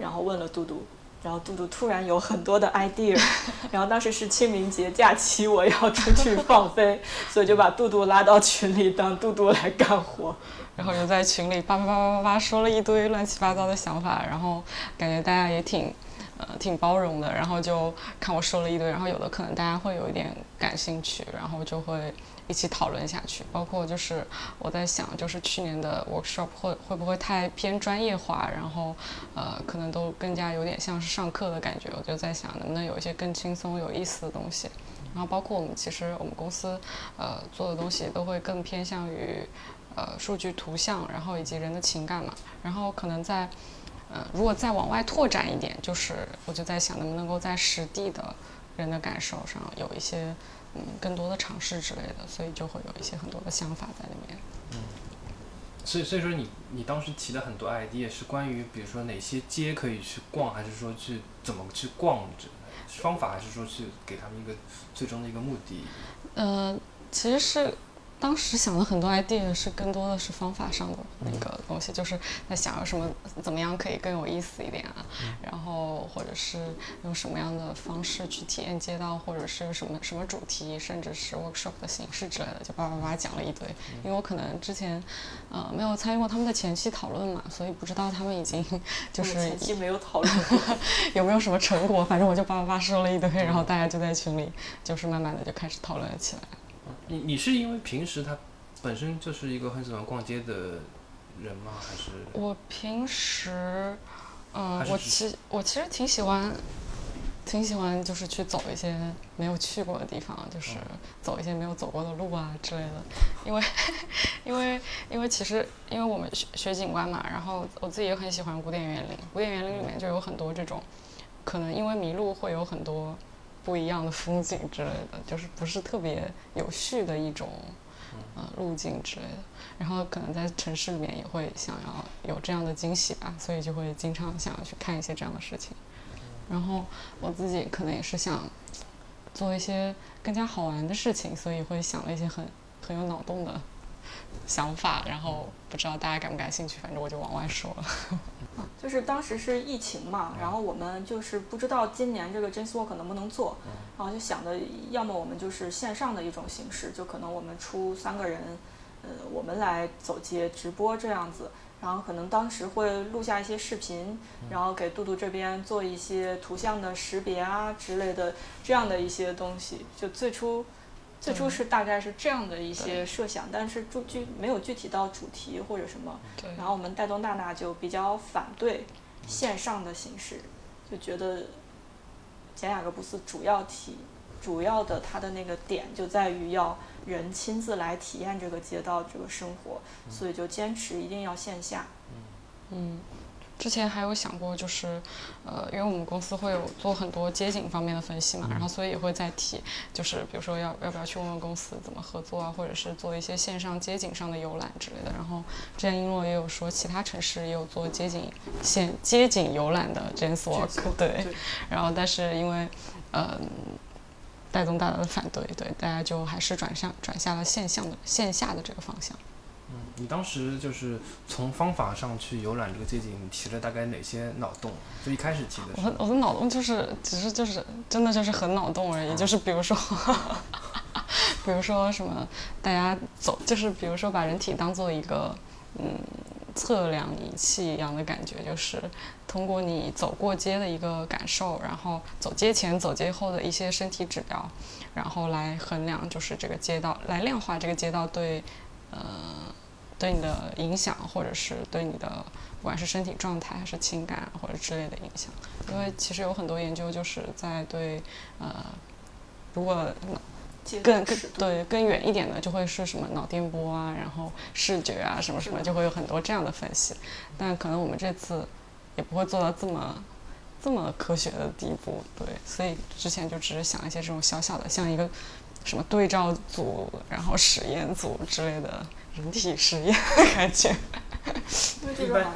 Speaker 8: 然后问了杜杜。然后杜杜突然有很多的 idea，然后当时是清明节假期，我要出去放飞，所以就把杜杜拉到群里，当杜杜来干活，
Speaker 9: 然后就在群里叭叭叭叭叭说了一堆乱七八糟的想法，然后感觉大家也挺，呃，挺包容的，然后就看我说了一堆，然后有的可能大家会有一点感兴趣，然后就会。一起讨论下去，包括就是我在想，就是去年的 workshop 会会不会太偏专业化，然后呃，可能都更加有点像是上课的感觉。我就在想，能不能有一些更轻松、有意思的东西。然后包括我们其实我们公司呃做的东西都会更偏向于呃数据、图像，然后以及人的情感嘛。然后可能在呃如果再往外拓展一点，就是我就在想，能不能够在实地的人的感受上有一些。嗯，更多的尝试之类的，所以就会有一些很多的想法在里面。
Speaker 1: 嗯，所以所以说你你当时提的很多 idea 是关于比如说哪些街可以去逛，还是说去怎么去逛这方法，还是说去给他们一个最终的一个目的？
Speaker 9: 呃，其实是。当时想了很多 idea，是更多的是方法上的那个东西，就是在想要什么，怎么样可以更有意思一点啊，然后或者是用什么样的方式去体验街道，或者是什么什么主题，甚至是 workshop 的形式之类的，就叭叭叭讲了一堆。因为我可能之前呃没有参与过他们的前期讨论嘛，所以不知道他们已经就是
Speaker 8: 前期没有讨论
Speaker 9: 有没有什么成果，反正我就叭叭叭说了一堆，然后大家就在群里就是慢慢的就开始讨论了起来。
Speaker 1: 你你是因为平时他本身就是一个很喜欢逛街的人吗？还是
Speaker 9: 我平时，嗯，我其我其实挺喜欢，挺喜欢就是去走一些没有去过的地方，就是走一些没有走过的路啊之类的。因为 因为因为其实因为我们学学景观嘛，然后我自己也很喜欢古典园林。古典园林里面就有很多这种，可能因为迷路会有很多。不一样的风景之类的，就是不是特别有序的一种，呃，路径之类的。然后可能在城市里面也会想要有这样的惊喜吧，所以就会经常想要去看一些这样的事情。然后我自己可能也是想做一些更加好玩的事情，所以会想了一些很很有脑洞的想法。然后不知道大家感不感兴趣，反正我就往外说了。
Speaker 8: 就是当时是疫情嘛，然后我们就是不知道今年这个 Jazz Walk 能不能做，然后就想的，要么我们就是线上的一种形式，就可能我们出三个人，呃，我们来走街直播这样子，然后可能当时会录下一些视频，然后给杜杜这边做一些图像的识别啊之类的这样的一些东西，就最初。最初是大概是这样的一些设想，但是具具没有具体到主题或者什么。然后我们带动娜娜就比较反对线上的形式，就觉得简雅各布斯主要体主要的它的那个点就在于要人亲自来体验这个街道这个生活，所以就坚持一定要线下。
Speaker 9: 嗯。之前还有想过，就是，呃，因为我们公司会有做很多街景方面的分析嘛，然后所以也会再提，就是比如说要要不要去问问公司怎么合作啊，或者是做一些线上街景上的游览之类的。然后之前璎珞也有说，其他城市也有做街景线街景游览的 Jazz Walk，对。然后但是因为，呃，带动大家的反对，对，大家就还是转向转向了线上的线下的这个方向。
Speaker 1: 嗯，你当时就是从方法上去游览这个街景，你提了大概哪些脑洞？就一开始提的。
Speaker 9: 我的我的脑洞就是，只是就是真的就是很脑洞而已，就是比如说，比如说什么，大家走，就是比如说把人体当做一个嗯测量仪器一样的感觉，就是通过你走过街的一个感受，然后走街前走街后的一些身体指标，然后来衡量就是这个街道，来量化这个街道对呃。对你的影响，或者是对你的不管是身体状态还是情感或者之类的影响，因为其实有很多研究就是在对呃，如果更更对更远一点的，就会是什么脑电波啊，然后视觉啊什么什么，就会有很多这样的分析。但可能我们这次也不会做到这么这么科学的地步，对，所以之前就只是想一些这种小小的，像一个什么对照组，然后实验组之类的。人体实验感觉，
Speaker 8: 因为这个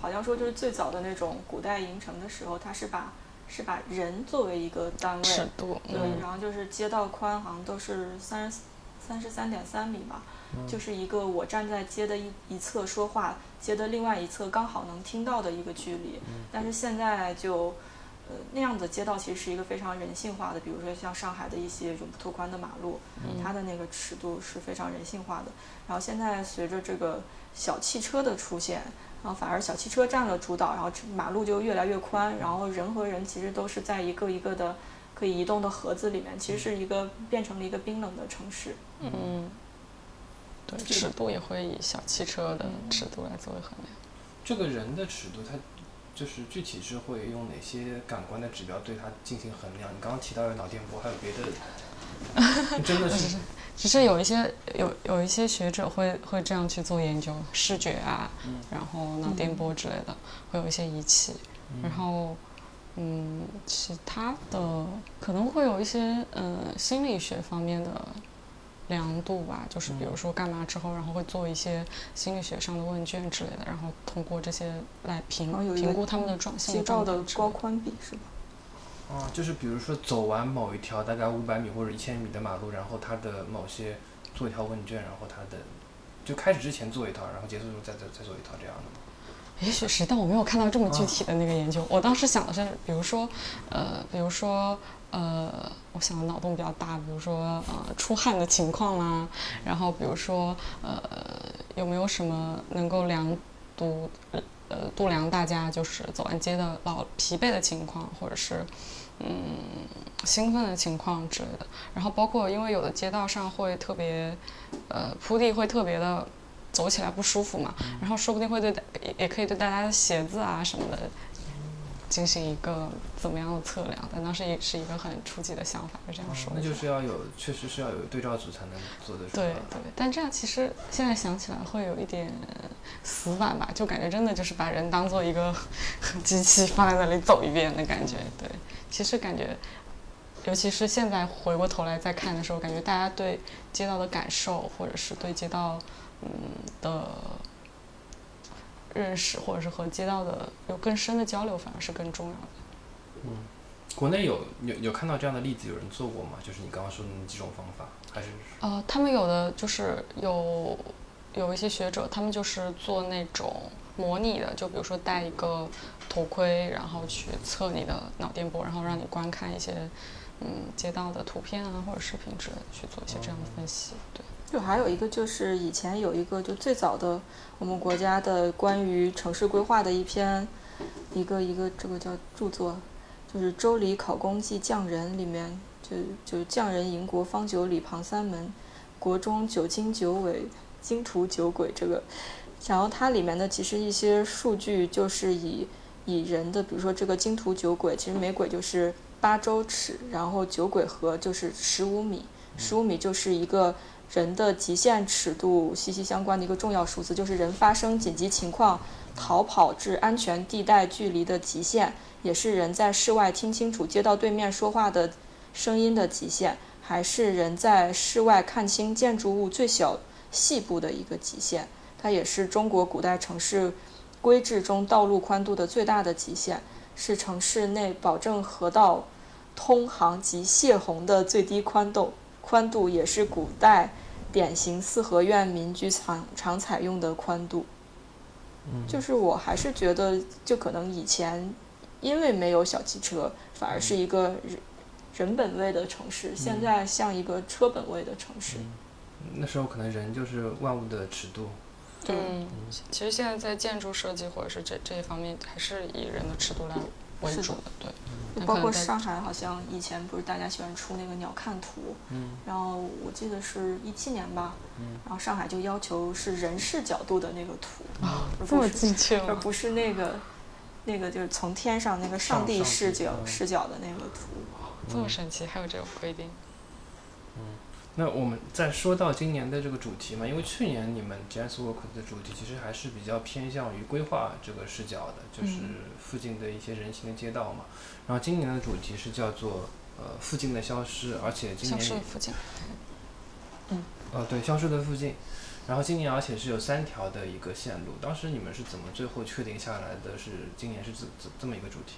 Speaker 8: 好像说就是最早的那种古代营城的时候，它是把是把人作为一个单位，
Speaker 9: 尺度，
Speaker 8: 对，然后就是街道宽好像都是三十三十三点三米吧，就是一个我站在街的一一侧说话，街的另外一侧刚好能听到的一个距离，但是现在就。呃，那样的街道其实是一个非常人性化的，比如说像上海的一些永不拓宽的马路，它的那个尺度是非常人性化的。然后现在随着这个小汽车的出现，然后反而小汽车占了主导，然后马路就越来越宽，然后人和人其实都是在一个一个的可以移动的盒子里面，其实是一个变成了一个冰冷的城市。
Speaker 9: 嗯，对，尺度也会以小汽车的尺度来作为衡量。
Speaker 1: 这个人的尺度，它。就是具体是会用哪些感官的指标对它进行衡量？你刚刚提到的脑电波，还有别的？真的是，
Speaker 9: 只是有一些有有一些学者会会这样去做研究，视觉啊，然后脑电波之类的，会有一些仪器，然后嗯，其他的可能会有一些呃心理学方面的。量度吧，就是比如说干嘛之后，然后会做一些心理学上的问卷之类的，然后通过这些来评评估他们的状
Speaker 8: 街道的高宽比是吧？
Speaker 1: 啊，就是比如说走完某一条大概五百米或者一千米的马路，然后他的某些做一条问卷，然后他的就开始之前做一套，然后结束之后再再再做一套这样的吗？
Speaker 9: 也许是，但我没有看到这么具体的那个研究。我当时想的是，比如说，呃，比如说。呃，我想脑洞比较大，比如说呃出汗的情况啦，然后比如说呃有没有什么能够量度呃度量大家就是走完街的老疲惫的情况，或者是嗯兴奋的情况之类的。然后包括因为有的街道上会特别呃铺地会特别的走起来不舒服嘛，然后说不定会对也可以对大家的鞋子啊什么的。进行一个怎么样的测量？但当时也是一个很初级的想法，就这样说。
Speaker 1: 那就是要有，确实是要有对照组才能做得出
Speaker 9: 来。对对，但这样其实现在想起来会有一点死板吧，就感觉真的就是把人当做一个 机器放在那里走一遍的感觉。对，其实感觉，尤其是现在回过头来再看的时候，感觉大家对街道的感受，或者是对街道嗯的。认识或者是和街道的有更深的交流，反而是更重要的。
Speaker 1: 嗯，国内有有有看到这样的例子，有人做过吗？就是你刚刚说的那几种方法，还是？
Speaker 9: 呃，他们有的就是有有一些学者，他们就是做那种模拟的，就比如说戴一个头盔，然后去测你的脑电波，然后让你观看一些嗯街道的图片啊或者视频之类的，去做一些这样的分析，对。
Speaker 8: 就还有一个，就是以前有一个，就最早的我们国家的关于城市规划的一篇，一个一个这个叫著作，就是《周礼考工记匠人》里面，就就匠人营国方九里旁三门，国中九经九纬，经图九轨这个，然后它里面的其实一些数据就是以以人的，比如说这个经图九轨，其实每轨就是八周尺，然后九轨合就是十五米，十五米就是一个。人的极限尺度息息相关的一个重要数字，就是人发生紧急情况逃跑至安全地带距离的极限，也是人在室外听清楚街道对面说话的声音的极限，还是人在室外看清建筑物最小细部的一个极限。它也是中国古代城市规制中道路宽度的最大的极限，是城市内保证河道通航及泄洪的最低宽度。宽度也是古代典型四合院民居常常采用的宽度。就是我还是觉得，就可能以前因为没有小汽车，反而是一个人人本位的城市，现在像一个车本位的城市。
Speaker 1: 那时候可能人就是万物的尺度。
Speaker 9: 对，其实现在在建筑设计或者是这这一方面，还是以人的尺度来为主的。对。
Speaker 8: 包括上海，好像以前不是大家喜欢出那个鸟瞰图，
Speaker 1: 嗯，
Speaker 8: 然后我记得是一七年吧，嗯，然后上海就要求是人视角度的那个图，
Speaker 9: 啊，这么精确
Speaker 8: 而不是那个，那个就是从天上那个上帝视角视角的那个图，
Speaker 9: 这么神奇，还有这个规定。
Speaker 1: 那我们再说到今年的这个主题嘛，因为去年你们 Jazz Work 的主题其实还是比较偏向于规划这个视角的，就是附近的一些人行的街道嘛。然后今年的主题是叫做呃附近的消失，而且今年
Speaker 9: 消失的附近，
Speaker 8: 嗯，
Speaker 1: 呃对，消失的附近。然后今年而且是有三条的一个线路，当时你们是怎么最后确定下来的是今年是这这这么一个主题？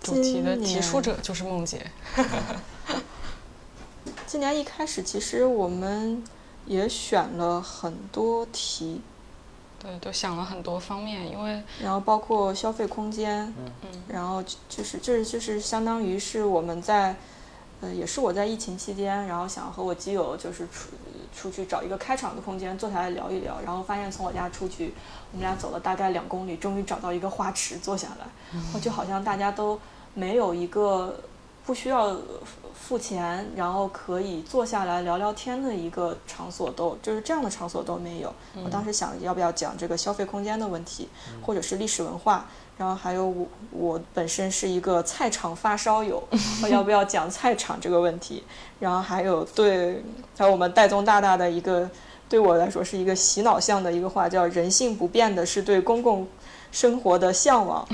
Speaker 9: 主题的提出者就是梦洁。
Speaker 8: 今年一开始，其实我们也选了很多题，
Speaker 9: 对，都想了很多方面，因为
Speaker 8: 然后包括消费空间，
Speaker 9: 嗯嗯，
Speaker 8: 然后就是就是就是相当于是我们在，呃，也是我在疫情期间，然后想和我基友就是出出去找一个开场的空间坐下来聊一聊，然后发现从我家出去，我们俩走了大概两公里，终于找到一个花池坐下来，我就好像大家都没有一个不需要。付钱，然后可以坐下来聊聊天的一个场所都就是这样的场所都没有。我当时想要不要讲这个消费空间的问题，或者是历史文化，然后还有我我本身是一个菜场发烧友，我 要不要讲菜场这个问题？然后还有对，还有我们戴宗大大的一个对我来说是一个洗脑像的一个话，叫“人性不变的是对公共生活的向往”。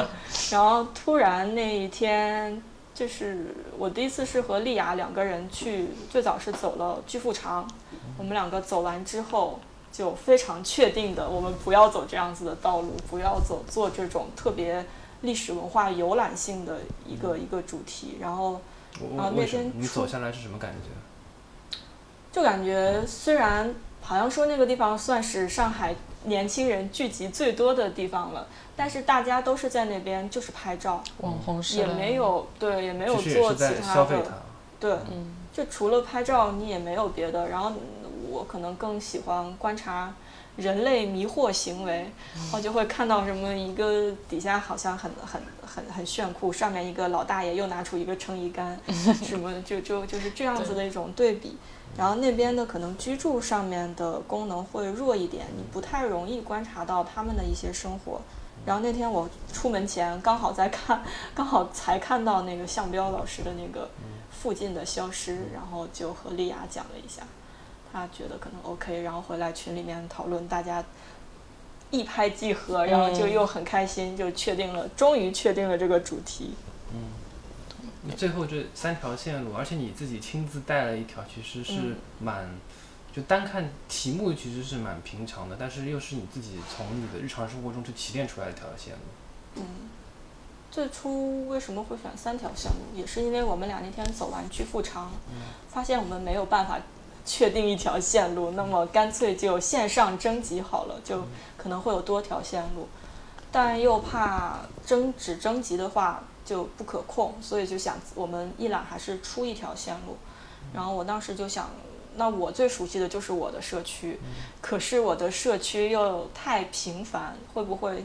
Speaker 8: 然后突然那一天。就是我第一次是和丽雅两个人去，最早是走了巨富长，我们两个走完之后就非常确定的，我们不要走这样子的道路，不要走做这种特别历史文化游览性的一个一个主题。然后，然后那天
Speaker 1: 你走下来是什么感觉？
Speaker 8: 就感觉虽然好像说那个地方算是上海年轻人聚集最多的地方了。但是大家都是在那边，就是拍照，
Speaker 9: 网红是
Speaker 8: 也没有对，也没有做其他的，对，就除了拍照，你也没有别的。然后我可能更喜欢观察人类迷惑行为，我就会看到什么一个底下好像很很很很炫酷，上面一个老大爷又拿出一个撑衣杆，什么就就就是这样子的一种对比。然后那边的可能居住上面的功能会弱一点，你不太容易观察到他们的一些生活。然后那天我出门前刚好在看，刚好才看到那个向彪老师的那个附近的消失，然后就和丽雅讲了一下，他觉得可能 OK，然后回来群里面讨论，大家一拍即合，然后就又很开心，就确定了，终于确定了这个主题。
Speaker 1: 嗯，最后这三条线路，而且你自己亲自带了一条，其实是蛮。就单看题目其实是蛮平常的，但是又是你自己从你的日常生活中去提炼出来一条线路。
Speaker 8: 嗯，最初为什么会选三条线路，也是因为我们俩那天走完巨富长，发现我们没有办法确定一条线路，那么干脆就线上征集好了，就可能会有多条线路，但又怕征只征集的话就不可控，所以就想我们一览还是出一条线路，然后我当时就想。那我最熟悉的就是我的社区，可是我的社区又太平凡，会不会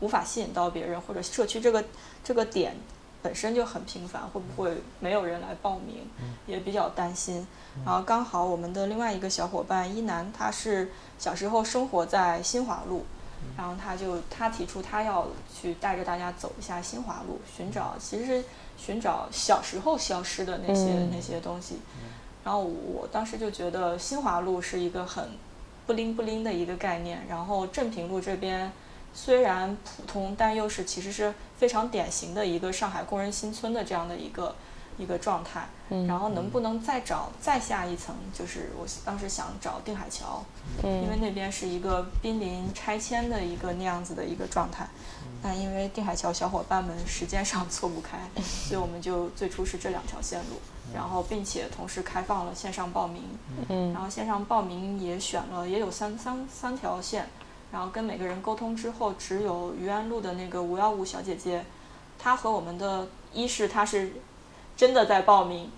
Speaker 8: 无法吸引到别人？或者社区这个这个点本身就很平凡，会不会没有人来报名？也比较担心。然后刚好我们的另外一个小伙伴一楠，他是小时候生活在新华路，然后他就他提出他要去带着大家走一下新华路，寻找其实是寻找小时候消失的那些那些东西。然后我当时就觉得新华路是一个很不灵不灵的一个概念，然后镇平路这边虽然普通，但又是其实是非常典型的一个上海工人新村的这样的一个一个状态。然后能不能再找再下一层？就是我当时想找定海桥，因为。那边是一个濒临拆迁的一个那样子的一个状态。但因为定海桥小伙伴们时间上 错不开，所以我们就最初是这两条线路，然后并且同时开放了线上报名，
Speaker 9: 嗯。
Speaker 8: 然后线上报名也选了也有三三三条线，然后跟每个人沟通之后，只有余安路的那个五幺五小姐姐，她和我们的一是她是真的在报名，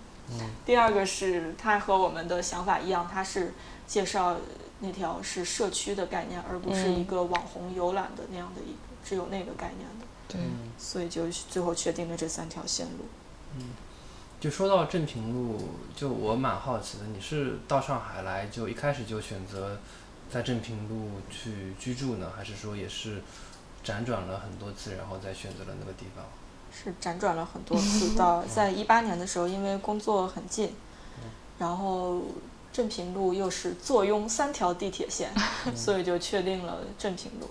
Speaker 8: 第二个是他和我们的想法一样，他是介绍那条是社区的概念，而不是一个网红游览的那样的一个只有那个概念的，
Speaker 9: 对，
Speaker 8: 所以就最后确定了这三条线路。嗯。
Speaker 1: 就说到镇平路，就我蛮好奇的，你是到上海来就一开始就选择在镇平路去居住呢，还是说也是辗转了很多次，然后再选择了那个地方？
Speaker 8: 是辗转了很多次，到在一八年的时候，因为工作很近，然后镇平路又是坐拥三条地铁线，所以就确定了镇平路。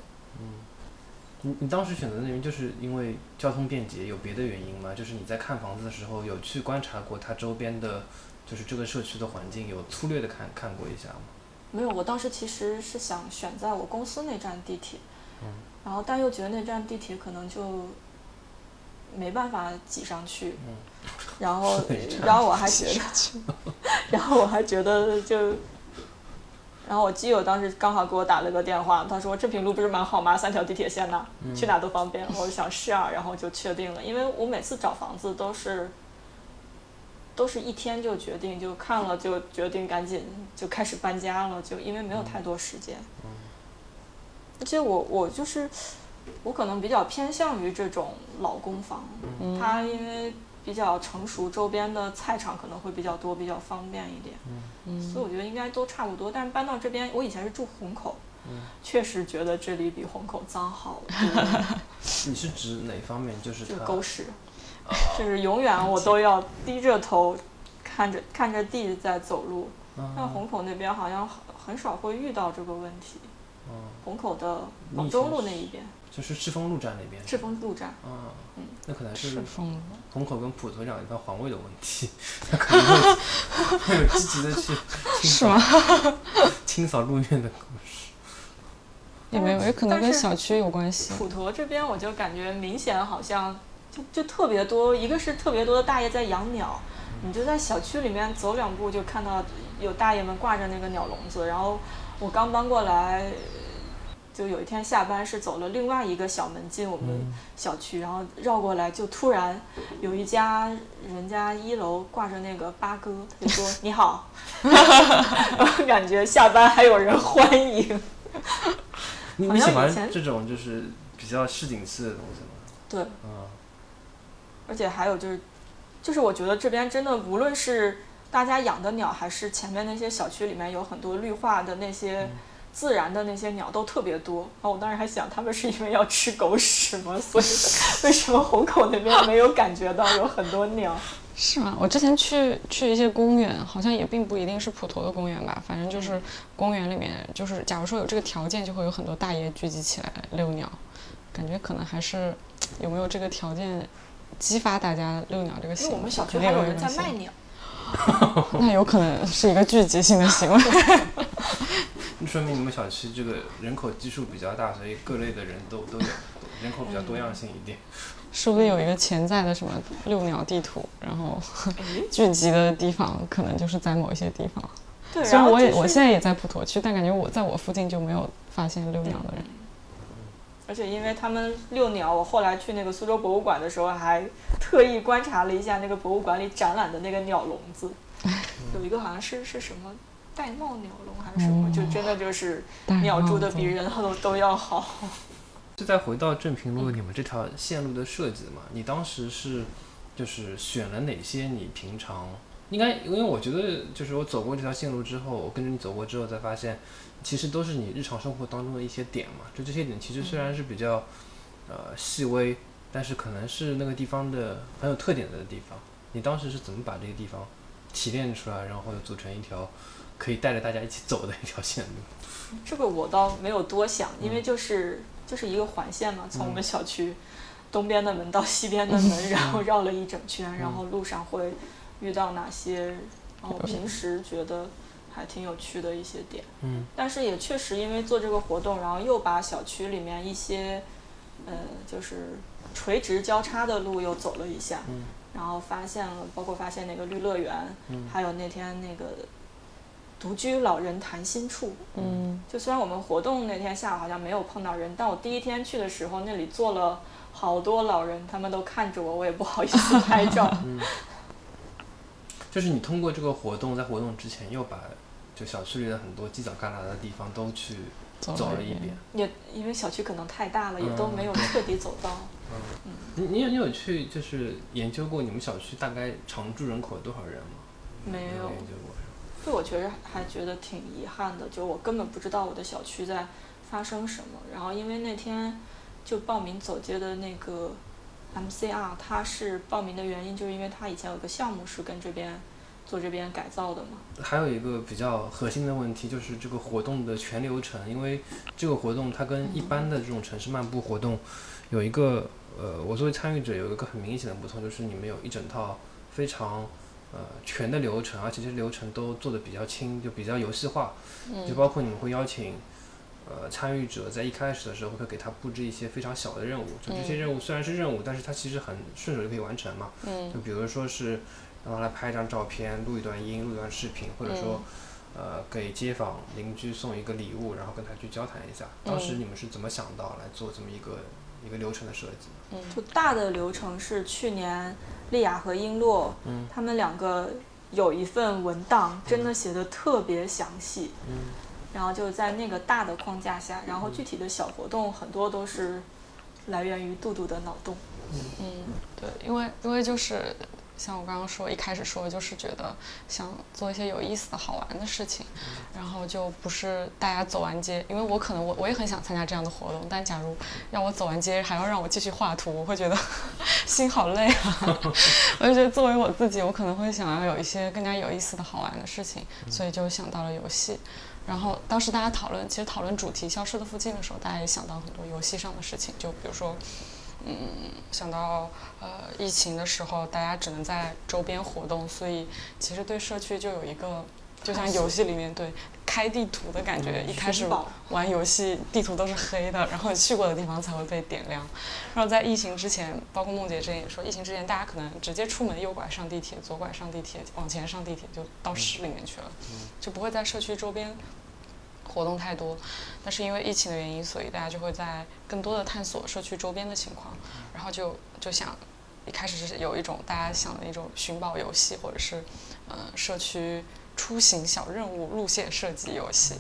Speaker 1: 你你当时选择那边就是因为交通便捷，有别的原因吗？就是你在看房子的时候有去观察过它周边的，就是这个社区的环境，有粗略的看看过一下吗？
Speaker 8: 没有，我当时其实是想选在我公司那站地铁，然后但又觉得那站地铁可能就没办法挤上去，然后 然后我还觉得，然后我还觉得就。然后我基友当时刚好给我打了个电话，他说这平路不是蛮好吗？三条地铁线呢，去哪都方便。我就想是啊，然后就确定了，因为我每次找房子都是都是一天就决定，就看了就决定赶紧就开始搬家了，就因为没有太多时间。而且我我就是我可能比较偏向于这种老公房，它因为比较成熟，周边的菜场可能会比较多，比较方便一点。所以我觉得应该都差不多。但是搬到这边，我以前是住虹口，确实觉得这里比虹口脏好多。
Speaker 1: 你是指哪方面？就是
Speaker 8: 就是
Speaker 1: 它
Speaker 8: 狗屎，就是永远我都要低着头看着看着地在走路。但虹口那边好像很很少会遇到这个问题。虹口的广州路那一边，
Speaker 1: 就是赤峰路站那边。
Speaker 8: 赤峰路站。
Speaker 1: 啊，那可能是虹口跟普陀两个地方环卫的问题，他可能会会有积极的去清
Speaker 9: 吗？
Speaker 1: 清扫路面的故事。
Speaker 9: 也没有，也可能跟小区有关系。
Speaker 8: 普陀这边我就感觉明显好像就就特别多，一个是特别多的大爷在养鸟，你就在小区里面走两步就看到有大爷们挂着那个鸟笼子。然后我刚搬过来，就有一天下班是走了另外一个小门进我们小区，然后绕过来就突然有一家人家一楼挂着那个八哥，他就说 你好，我感觉下班还有人欢迎。好
Speaker 1: 你你喜欢
Speaker 8: 像
Speaker 1: 这种就是比较市井气的东西吗？
Speaker 8: 对，
Speaker 1: 嗯，
Speaker 8: 而且还有就是，就是我觉得这边真的无论是大家养的鸟，还是前面那些小区里面有很多绿化的那些自然的那些鸟都特别多。然后我当时还想，他们是因为要吃狗屎吗？所以 为什么虹口那边没有感觉到有很多鸟？
Speaker 9: 是吗？我之前去去一些公园，好像也并不一定是普陀的公园吧，反正就是公园里面，就是假如说有这个条件，就会有很多大爷聚集起来遛鸟，感觉可能还是有没有这个条件激发大家遛鸟这个行为。
Speaker 8: 因为我们小区还有人在卖鸟。
Speaker 9: 那有可能是一个聚集性的行为。
Speaker 1: 说明你们小区这个人口基数比较大，所以各类的人都都有，人口比较多样性一点。
Speaker 9: 说不定有一个潜在的什么遛鸟地图，然后 聚集的地方可能就是在某一些地方。
Speaker 8: 对，
Speaker 9: 虽然我也
Speaker 8: 就是
Speaker 9: 我现在也在普陀区，但感觉我在我附近就没有发现遛鸟的人。
Speaker 8: 而且因为他们遛鸟，我后来去那个苏州博物馆的时候，还特意观察了一下那个博物馆里展览的那个鸟笼子，有一个好像是是什么玳瑁鸟笼还是什么，就真的就是鸟住的比人都都要好。
Speaker 1: 就再回到正平路你们这条线路的设计嘛，你当时是就是选了哪些你平常应该，因为我觉得就是我走过这条线路之后，我跟着你走过之后才发现，其实都是你日常生活当中的一些点嘛。就这些点其实虽然是比较呃细微，但是可能是那个地方的很有特点的地方。你当时是怎么把这个地方提炼出来，然后又组成一条可以带着大家一起走的一条线路？
Speaker 8: 这个我倒没有多想，因为就是就是一个环线嘛，从我们小区东边的门到西边的门，然后绕了一整圈，然后路上会遇到哪些，然后平时觉得还挺有趣的一些点。
Speaker 1: 嗯，
Speaker 8: 但是也确实因为做这个活动，然后又把小区里面一些呃，就是垂直交叉的路又走了一下，然后发现了，包括发现那个绿乐园，还有那天那个独居老人谈心处。
Speaker 7: 嗯，
Speaker 8: 就虽然我们活动那天下午好像没有碰到人，但我第一天去的时候，那里坐了好多老人，他们都看着我，我也不好意思拍照。
Speaker 1: 就是你通过这个活动，在活动之前又把就小区里的很多犄角旮旯的地方都去
Speaker 9: 走
Speaker 1: 走
Speaker 9: 了一遍。
Speaker 8: 也因为小区可能太大了，也都没有彻底走到。
Speaker 1: 嗯你你有你有去就是研究过你们小区大概常住人口有多少人吗？
Speaker 8: 没有
Speaker 1: 研究过
Speaker 8: 这？我觉着还觉得挺遗憾的，就我根本不知道我的小区在发生什么。然后因为那天就报名走街的那个 MCR，他是报名的原因，就是因为他以前有个项目是跟这边做这边改造的嘛。
Speaker 1: 还有一个比较核心的问题就是这个活动的全流程，因为这个活动它跟一般的这种城市漫步活动有一个呃，我作为参与者有一个很明显的不同，就是你们有一整套非常呃全的流程，而且这些流程都做的比较轻，就比较游戏化，就包括你们会邀请。呃，参与者在一开始的时候会给他布置一些非常小的任务，就这些任务虽然是任务，但是它其实很顺手就可以完成嘛。
Speaker 9: 嗯
Speaker 1: 就比如说是让他来拍一张照片，录一段音，录一段视频，或者说、呃给街坊邻居送一个礼物，然后跟他去交谈一下。当时你们是怎么想到来做这么一个一个流程的设计？
Speaker 8: 嗯就大的流程是去年丽雅和璎珞，
Speaker 1: 嗯
Speaker 8: 他们两个有一份文档，真的写的特别详细。
Speaker 1: 嗯
Speaker 8: 然后就在那个大的框架下，然后具体的小活动很多都是来源于杜杜的脑洞。
Speaker 9: 嗯，对，因为因为就是像我刚刚说，一开始说就是觉得想做一些有意思的好玩的事情，然后就不是大家走完街，因为我可能我我也很想参加这样的活动，但假如让我走完街还要让我继续画图，我会觉得 心好累啊。我就觉得作为我自己，我可能会想要有一些更加有意思的好玩的事情，所以就想到了游戏。然后当时大家讨论，其实讨论主题《消失的附近》的时候，大家也想到很多游戏上的事情，就比如说，嗯，想到呃疫情的时候，大家只能在周边活动，所以其实对社区就有一个，就像游戏里面对开地图的感觉，一开始玩游戏地图都是黑的，然后去过的地方才会被点亮。然后在疫情之前，包括梦姐之前也说，疫情之前大家可能直接出门右拐上地铁，左拐上地铁，往前上地铁就到市里面去了，就不会在社区周边活动太多。但是因为疫情的原因，所以大家就会在更多的探索社区周边的情况，然后就就想。一开始是有一种大家想的一种寻宝游戏，或者是，呃，社区出行小任务路线设计游戏，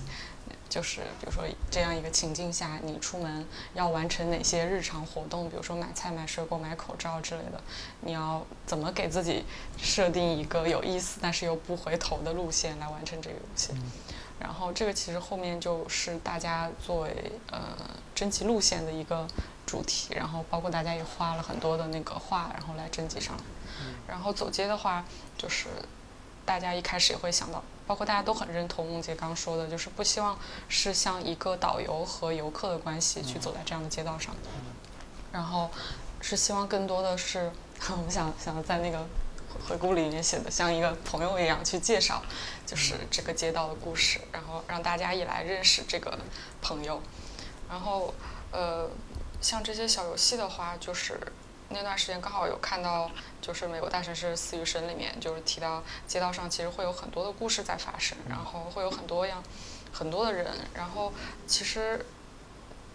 Speaker 9: 就是比如说这样一个情境下，你出门要完成哪些日常活动，比如说买菜、买水果、买口罩之类的，你要怎么给自己设定一个有意思但是又不回头的路线来完成这个游戏？然后这个其实后面就是大家作为呃征集路线的一个主题，然后包括大家也画了很多的那个画，然后来征集上来。然后走街的话，就是大家一开始也会想到，包括大家都很认同梦洁刚说的，就是不希望是像一个导游和游客的关系去走在这样的街道上，然后是希望更多的是，我们想想在那个回顾里面写的像一个朋友一样去介绍，就是这个街道的故事，然后让大家也来认识这个朋友，然后呃，像这些小游戏的话，就是那段时间刚好有看到，就是美国大城市死与神里面就是提到街道上其实会有很多的故事在发生，然后会有很多样很多的人，然后其实。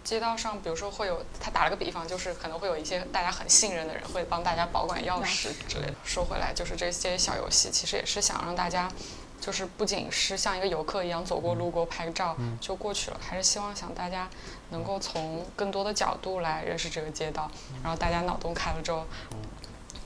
Speaker 9: 街道上，比如说会有，他打了个比方，就是可能会有一些大家很信任的人，会帮大家保管钥匙之类的。说回来，就是这些小游戏，其实也是想让大家，就是不仅是像一个游客一样走过路过拍个照就过去了，还是希望想大家能够从更多的角度来认识这个街道，然后大家脑洞开了之后。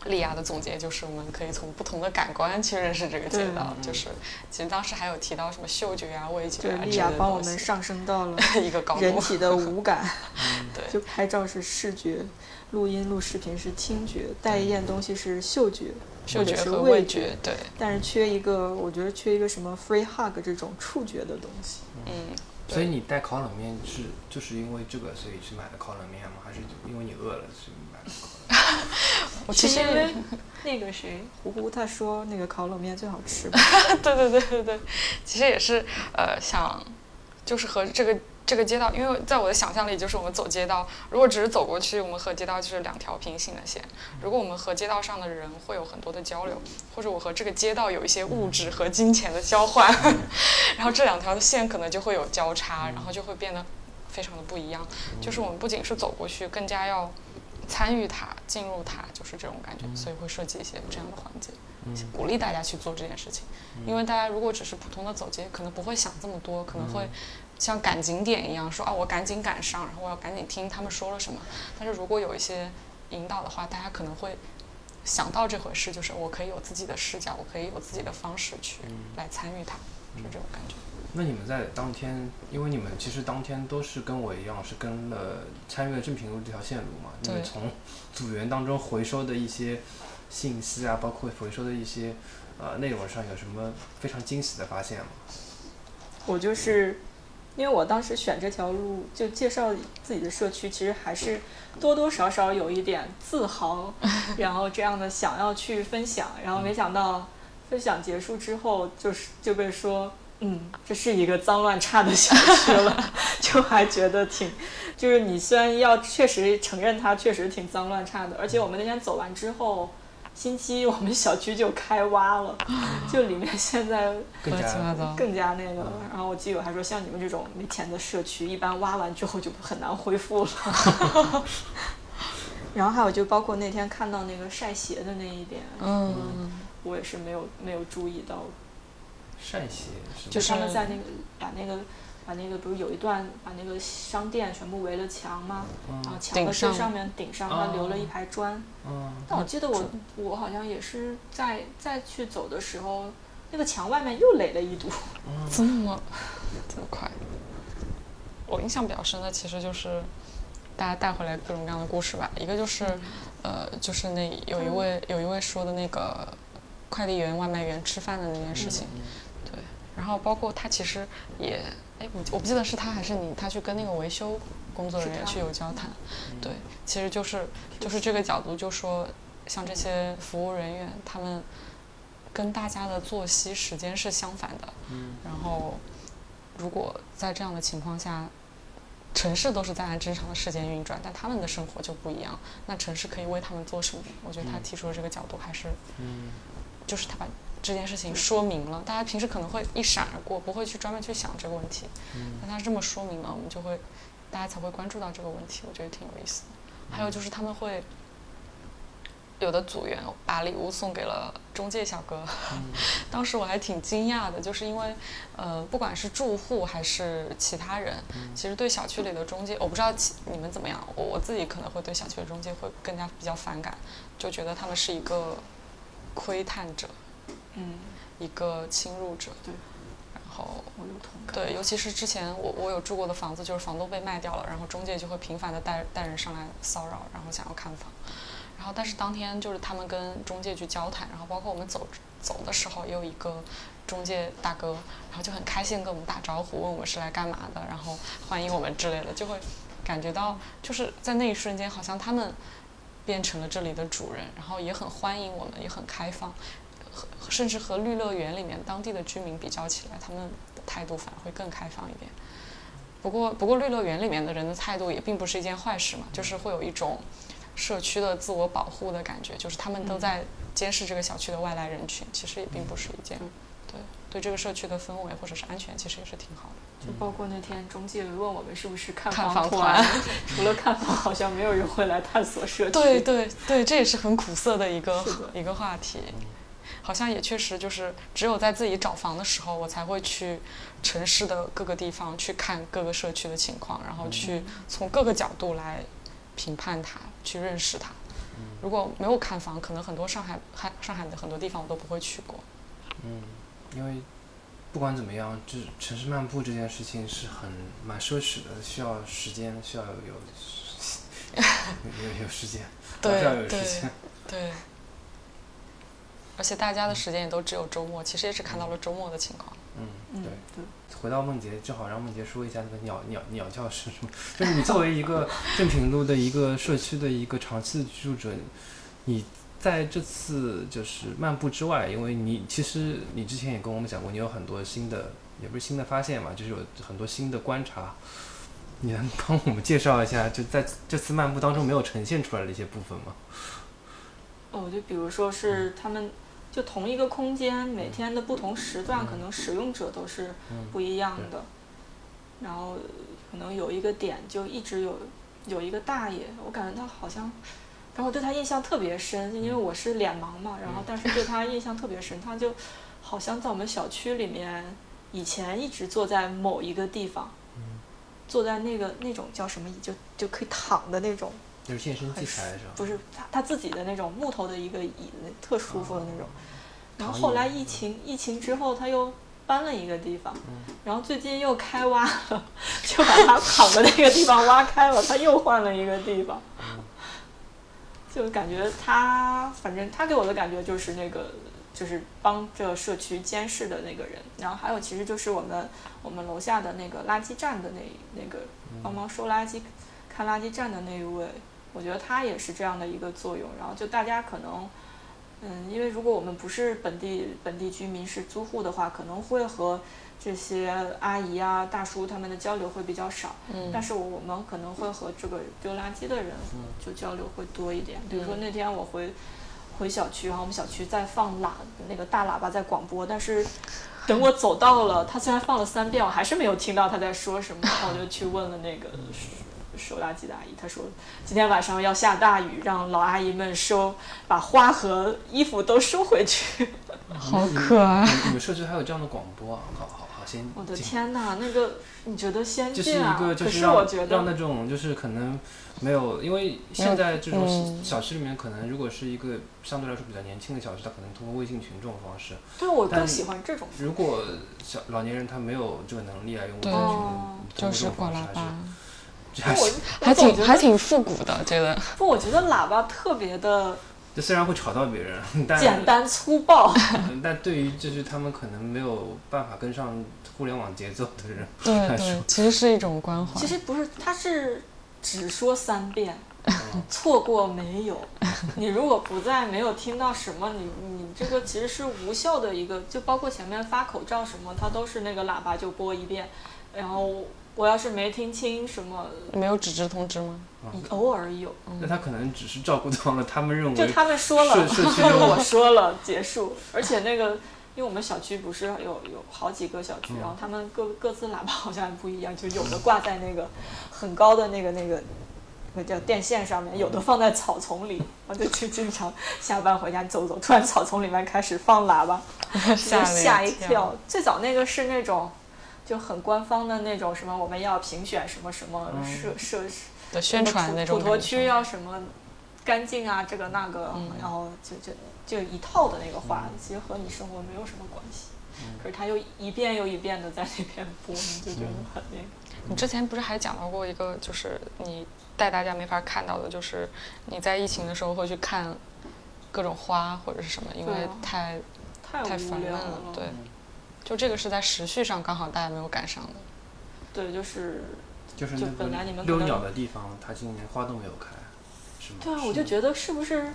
Speaker 9: 丽亚的总结就是，我们可以从不同的感官去认识这个街道。就是，其实当时还有提到什么嗅觉啊、味觉
Speaker 8: 对，
Speaker 9: 啊之
Speaker 8: 丽亚
Speaker 9: 类的东西
Speaker 8: 帮我们上升到了
Speaker 9: 一个高度。
Speaker 8: 人体的五感，
Speaker 9: 对
Speaker 8: 就拍照是视觉，录音录视频是听觉，带一件东西是嗅觉，
Speaker 9: 嗅觉和味
Speaker 8: 觉
Speaker 9: 觉，，对，
Speaker 8: 但是缺一个，我觉得缺一个什么 free hug 这种触觉的东西。
Speaker 9: 嗯，
Speaker 1: 所以你带烤冷面是就是因为这个，所以去买的烤冷面吗？还是因为你饿了？
Speaker 9: 我其实
Speaker 8: 因 为那个谁，胡胡他说那个烤冷面最好吃？
Speaker 9: 对对对对对，其实也是呃想，就是和这个这个街道，因为在我的想象里，就是我们走街道，如果只是走过去，我们和街道就是两条平行的线。如果我们和街道上的人会有很多的交流，或者我和这个街道有一些物质和金钱的交换，然后这两条线可能就会有交叉，然后就会变得非常的不一样。就是我们不仅是走过去，更加要参与它、进入它，就是这种感觉。所以会设计一些这样的环节，鼓励大家去做这件事情。因为大家如果只是普通的走街，可能不会想这么多，可能会。像赶景点一样说啊，我赶紧赶上，然后我要赶紧听他们说了什么。但是如果有一些引导的话，大家可能会想到这回事，就是我可以有自己的视角，我可以有自己的方式去来参与它，是这种感觉。
Speaker 1: 那你们在当天，因为你们其实当天都是跟我一样，是跟了参与了正品路这条线路嘛？因为从组员当中回收的一些信息啊，包括回收的一些呃内容上，有什么非常惊喜的发现吗？
Speaker 8: 我就是。因为我当时选这条路，就介绍自己的社区，其实还是多多少少有一点自豪，然后这样的想要去分享，然后没想到分享结束之后，就是就被说，嗯，这是一个脏乱差的小区了，就还觉得挺，就是你虽然要确实承认它确实挺脏乱差的，而且我们那天走完之后。星期一我们小区就开挖了，就里面现在
Speaker 1: 更加
Speaker 8: 更加那个。然后我基友还说，像你们这种没钱的社区，一般挖完之后就很难恢复了。然后还有就包括那天看到那个晒鞋的那一点，嗯，我也是没有没有注意到。
Speaker 1: 晒鞋
Speaker 8: 是？就他们在那个把那个。把那个不是有一段把那个商店全部围了墙吗？然后墙的最上面顶上他留了一排砖。嗯但我记得我我好像也是在再去走的时候，那个墙外面又垒了一堵。
Speaker 9: 这么这么快？我印象比较深的其实就是大家带回来各种各样的故事吧。一个就是呃，就是那有一位有一位说的那个快递员、外卖员吃饭的那件事情。对，然后包括他其实也。哎，我我不记得是他还是你，他去跟那个维修工作人员去有交谈，对，其实就是就是这个角度，就说像这些服务人员，他们跟大家的作息时间是相反的，嗯然后如果在这样的情况下，城市都是在按正常的时间运转，但他们的生活就不一样，那城市可以为他们做什么？我觉得他提出的这个角度还是，嗯就是他把。这件事情说明了，大家平时可能会一闪而过，不会去专门去想这个问题。嗯。但他这么说明了，我们就会，大家才会关注到这个问题。我觉得挺有意思的。还有就是他们会，有的组员把礼物送给了中介小哥。嗯。当时我还挺惊讶的，就是因为，呃，不管是住户还是其他人，其实对小区里的中介，我不知道你们怎么样，我我自己可能会对小区的中介会更加比较反感，就觉得他们是一个窥探者。
Speaker 8: 嗯，
Speaker 9: 一个侵入者。
Speaker 8: 对。
Speaker 9: 然后我有同，对，尤其是之前我我有住过的房子，就是房东被卖掉了，然后中介就会频繁的带带人上来骚扰，然后想要看房。然后，但是当天就是他们跟中介去交谈，然后包括我们走走的时候，也有一个中介大哥，然后就很开心跟我们打招呼，问我们是来干嘛的，然后欢迎我们之类的，就会感觉到就是在那一瞬间，好像他们变成了这里的主人，然后也很欢迎我们，也很开放。甚至和绿乐园里面当地的居民比较起来，他们的态度反而会更开放一点。不过，不过绿乐园里面的人的态度也并不是一件坏事嘛，就是会有一种社区的自我保护的感觉，就是他们都在监视这个小区的外来人群，其实也并不是一件对对这个社区的氛围或者是安全，其实也是挺好的。
Speaker 8: 就包括那天中介问我们是不是看
Speaker 9: 房
Speaker 8: 团，除了看房，好像没有人会来探索社区。
Speaker 9: 对对对，这也是很苦涩的一个一个话题。好像也确实就是，只有在自己找房的时候，我才会去城市的各个地方去看各个社区的情况，然后去从各个角度来评判它，去认识它。如果没有看房，可能很多上海、海上海的很多地方我都不会去过。
Speaker 1: 嗯，因为不管怎么样，就城市漫步这件事情是很蛮奢侈的，需要时间，需要有 有有时间，需要有时间。
Speaker 9: 对。而且大家的时间也都只有周末，其实也只看到了周末的情况。
Speaker 1: 嗯，对。回到梦洁，正好让梦洁说一下那个鸟鸟鸟叫是什么。就是你作为一个 正平路的一个社区的一个长期的居住者，你在这次就是漫步之外，因为你其实你之前也跟我们讲过，你有很多新的，也不是新的发现嘛，就是有很多新的观察。你能帮我们介绍一下，就在这次漫步当中没有呈现出来的一些部分吗？
Speaker 8: 哦，就比如说是他们，就同一个空间，每天的不同时段，可能使用者都是不一样的。然后可能有一个点，就一直有有一个大爷，我感觉他好像，然后我对他印象特别深，因为我是脸盲嘛，然后但是对他印象特别深，他就好像在我们小区里面，以前一直坐在某一个地方。坐在那个那种叫什么椅，就就可以躺的那种，
Speaker 1: 就是健身器材是吧？
Speaker 8: 不是他他自己的那种木头的一个椅子，特舒服的那种。然后后来疫情疫情之后，他又搬了一个地方，然后最近又开挖了，就把他躺的那个地方挖开了，他又换了一个地方。就感觉他，反正他给我的感觉就是那个。就是帮着社区监视的那个人，然后还有其实就是我们我们楼下的那个垃圾站的那那个帮忙收垃圾、看垃圾站的那一位，我觉得它也是这样的一个作用。然后就大家可能，嗯，因为如果我们不是本地本地居民是租户的话，可能会和这些阿姨啊、大叔他们的交流会比较少。嗯。但是我们可能会和这个丢垃圾的人就交流会多一点。比如说那天我回。回小区，然后我们小区在放喇那个大喇叭在广播，但是等我走到了，他虽然放了三遍，我还是没有听到他在说什么。然后我就去问了那个收垃圾的阿姨，她说今天晚上要下大雨，让老阿姨们收，把花和衣服都收回去。
Speaker 9: 好可爱！
Speaker 1: 你们社区还有这样的广播啊？好好好，先。
Speaker 8: 我的天哪，那个你觉得先
Speaker 1: 进啊？可
Speaker 8: 是我觉得
Speaker 1: 让那种就是可能。没有，因为现在这种小区里面，可能如果是一个相对来说比较年轻的小区，他可能通过微信群这种方式。
Speaker 8: 对，我更喜欢这种。
Speaker 1: 如果小老年人他没有这个能力来用微信
Speaker 9: 群，就是挂喇叭，
Speaker 1: 还
Speaker 9: 还挺还挺复古的，这个。
Speaker 8: 不，我觉得喇叭特别的。
Speaker 1: 这虽然会吵到别人，但
Speaker 8: 简单粗暴。
Speaker 1: 但对于就是他们可能没有办法跟上互联网节奏的人
Speaker 9: 来说，其实是一种关怀。
Speaker 8: 其实不是，他是。只说三遍，错过没有。你如果不在，没有听到什么，你你这个其实是无效的一个，就包括前面发口罩什么，它都是那个喇叭就播一遍。然后我要是没听清什么，
Speaker 9: 没有纸质通知吗？
Speaker 8: 偶尔有。
Speaker 1: 那他可能只是照顾到了他们认为，
Speaker 8: 就他们说了，我说了结束。而且那个。因为我们小区不是有有好几个小区，然后他们各各自喇叭好像还不一样，就有的挂在那个很高的那个那个那叫电线上面，有的放在草丛里，我就去经常下班回家走走，突然草丛里面开始放喇叭，吓一跳。最早那个是那种就很官方的那种什么我们要评选什么什么设设施
Speaker 9: 的宣传那种，
Speaker 8: 普陀区要什么干净啊，这个那个，然后就就。就一套的那个话，其实和你生活没有什么关系。可是他又一遍又一遍的在那边播，你 就觉得很那个。
Speaker 9: 你之前不是还讲到过一个，就是你带大家没法看到的，就是你在疫情的时候会去看各种花或者是什么，因为太
Speaker 8: 太
Speaker 9: 烦闷
Speaker 8: 了。
Speaker 9: 对，就这个是在时序上刚好大家没有赶上的。
Speaker 8: 对，就是
Speaker 1: 就是
Speaker 8: 本来你们
Speaker 1: 溜鸟的地方，它今年花都没有开，是吗？
Speaker 8: 对啊，我就觉得是不是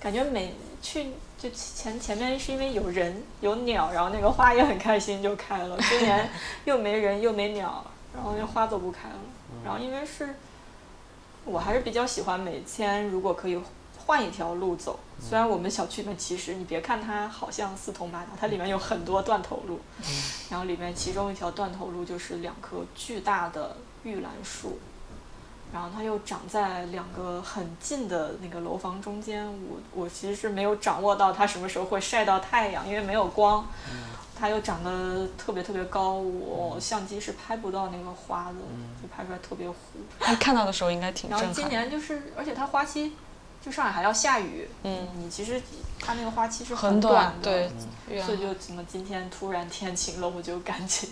Speaker 8: 感觉每。去就前前面是因为有人有鸟，然后那个花也很开心就开了。今年 又没人又没鸟，然后那花都不开了。然后因为是，我还是比较喜欢每天如果可以换一条路走。虽然我们小区里面其实你别看它好像四通八达，它里面有很多断头路。然后里面其中一条断头路就是两棵巨大的玉兰树。然后它又长在两个很近的那个楼房中间，我我其实是没有掌握到它什么时候会晒到太阳，因为没有光。它又长得特别特别高，我相机是拍不到那个花的，就拍出来特别糊。
Speaker 9: 看到的时候应该挺震
Speaker 8: 撼。然后今年就是，而且它花期，就上海还要下雨。嗯。你其实它那个花期是
Speaker 9: 很
Speaker 8: 短
Speaker 9: 的，
Speaker 8: 对。所以就怎么今天突然天晴了，我就赶紧。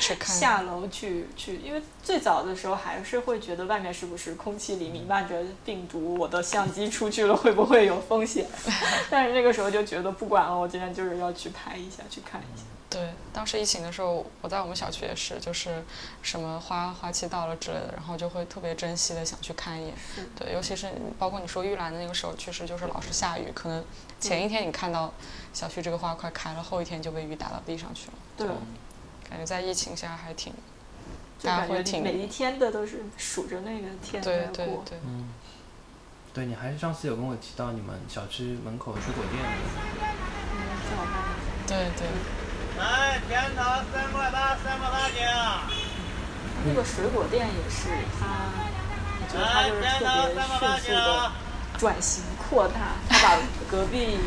Speaker 9: 去
Speaker 8: 下楼去去，因为最早的时候还是会觉得外面是不是空气里弥漫着病毒，我的相机出去了会不会有风险？但是那个时候就觉得不管了，我今天就是要去拍一下，去看一下。
Speaker 9: 对，当时疫情的时候，我在我们小区也是，就是什么花花期到了之类的，然后就会特别珍惜的想去看一眼。对，尤其是包括你说玉兰的那个时候，确实就是老是下雨，可能前一天你看到小区这个花快开了，后一天就被雨打到地上去了。
Speaker 8: 对。
Speaker 9: 感觉在疫情下还挺，大家
Speaker 8: 感觉
Speaker 9: 会挺
Speaker 8: 每一天的都是数着那个天
Speaker 9: 对。对对，
Speaker 1: 嗯，对，你还是上次有跟我提到你们小区门口水果店的，
Speaker 8: 嗯。
Speaker 9: 对对，
Speaker 10: 来，甜桃三块八，三块八斤。
Speaker 8: 那个水果店也是，它，我觉得它就是特别迅速的转型扩大。它把隔壁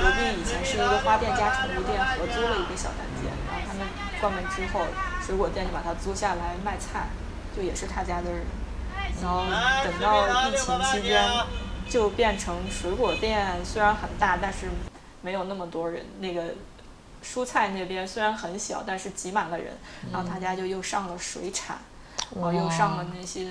Speaker 8: 隔壁以前是一个花店加宠物店合租了一个小单间，然后他们关门之后，水果店就把它租下来卖菜，就也是他家的人。然后等到疫情期间，就变成水果店虽然很大，但是没有那么多人。那个蔬菜那边虽然很小，但是挤满了人。然后他家就又上了水产，然后又上了那些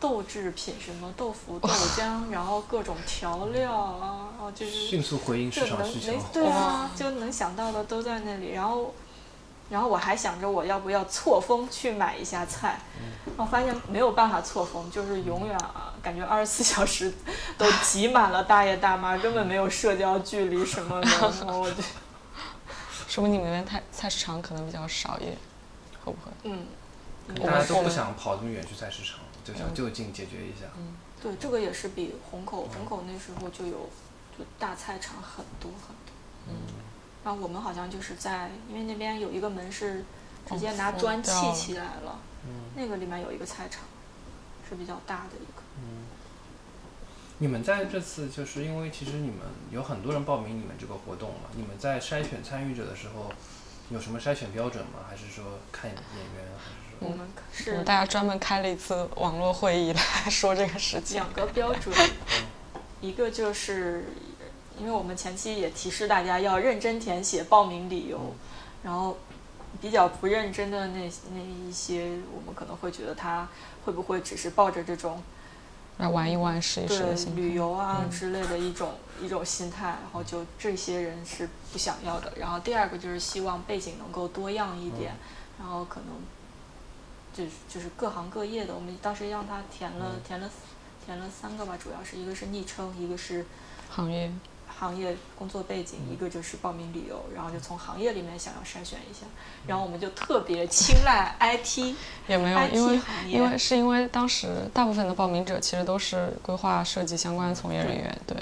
Speaker 8: 豆制品，什么豆腐、豆浆，然后各种调料啊，然后就是
Speaker 1: 迅速回应市场需求
Speaker 8: 能。对啊，就能想到的都在那里。然后，然后我还想着我要不要错峰去买一下菜，我发现没有办法错峰，就是永远啊，感觉二十四小时 都挤满了大爷大妈，根本没有社交距离什么的。然后我就
Speaker 9: 说明你们那边菜菜市场可能比较少一点，会不会？
Speaker 8: 嗯，
Speaker 1: 大家都不想跑这么远去菜市场，就想就近解决一下。
Speaker 8: 嗯对，这个也是比虹口，虹口那时候就有就大菜场很多很多。
Speaker 1: 嗯，
Speaker 8: 然后我们好像就是在，因为那边有一个门是直接
Speaker 9: 哦
Speaker 8: 拿砖砌起来了，
Speaker 1: 嗯
Speaker 8: 那个里面有一个菜场，是比较大的一个。
Speaker 1: 嗯，你们在这次就是因为其实你们有很多人报名你们这个活动嘛，你们在筛选参与者的时候有什么筛选标准吗？还是说看演员，还是说？
Speaker 8: 我们
Speaker 9: 我
Speaker 8: 是
Speaker 9: 们大家专门开了一次网络会议来 说这个事情。
Speaker 8: 两个标准，一个就是因为我们前期也提示大家要认真填写报名理由，然后比较不认真的那那一些，我们可能会觉得他会不会只是抱着这种
Speaker 9: 来玩一玩、试一试的心。
Speaker 8: 旅游啊
Speaker 9: 嗯
Speaker 8: 之类的一种、一种心态，然后就这些人是不想要的。然后第二个就是希望背景能够多样一点，然后可能就是就是各行各业的。我们当时让他填了、填了填了三个吧，主要是一个是昵称，一个是
Speaker 9: 行业
Speaker 8: 行业工作背景，一个就是报名理由，然后就从行业里面想要筛选一下。然后我们就特别青睐 IT，
Speaker 9: 也没有，因为因为是因为当时大部分的报名者其实都是规划设计相关的从业人员，对，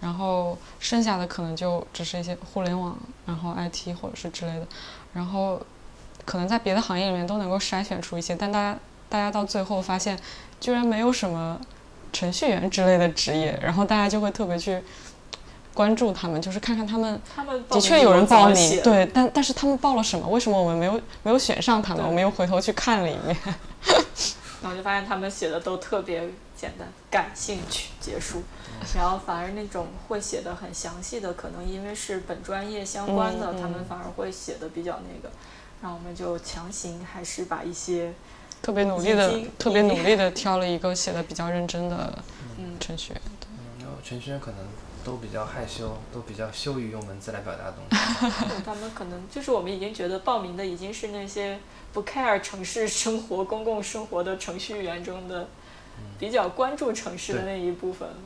Speaker 9: 然后剩下的可能就只是一些互联网，然后 IT 或者是之类的，然后可能在别的行业里面都能够筛选出一些，但大家大家到最后发现，居然没有什么程序员之类的职业，然后大家就会特别去关注他们，就是看看他们
Speaker 8: 他们
Speaker 9: 的确有人报名，对，但但是他们报了什么？为什么我们没有没有选上他们？我们又回头去看了一遍。
Speaker 8: 然后就发现他们写的都特别简单，感兴趣结束，然后反而那种会写的很详细的，可能因为是本专业相关的，
Speaker 9: 嗯嗯
Speaker 8: 他们反而会写的比较那个，然后我们就强行还是把一些
Speaker 9: 特别努力的，特别努力的 挑了一个写的比较认真的
Speaker 8: 嗯
Speaker 9: 程序员。
Speaker 1: 然后程序员可能都比较害羞，都比较羞于用文字来表达东西。
Speaker 8: 对 他们可能就是我们已经觉得报名的已经是那些不 care 城市生活、公共生活的程序员中的比较关注城市的那一部分了。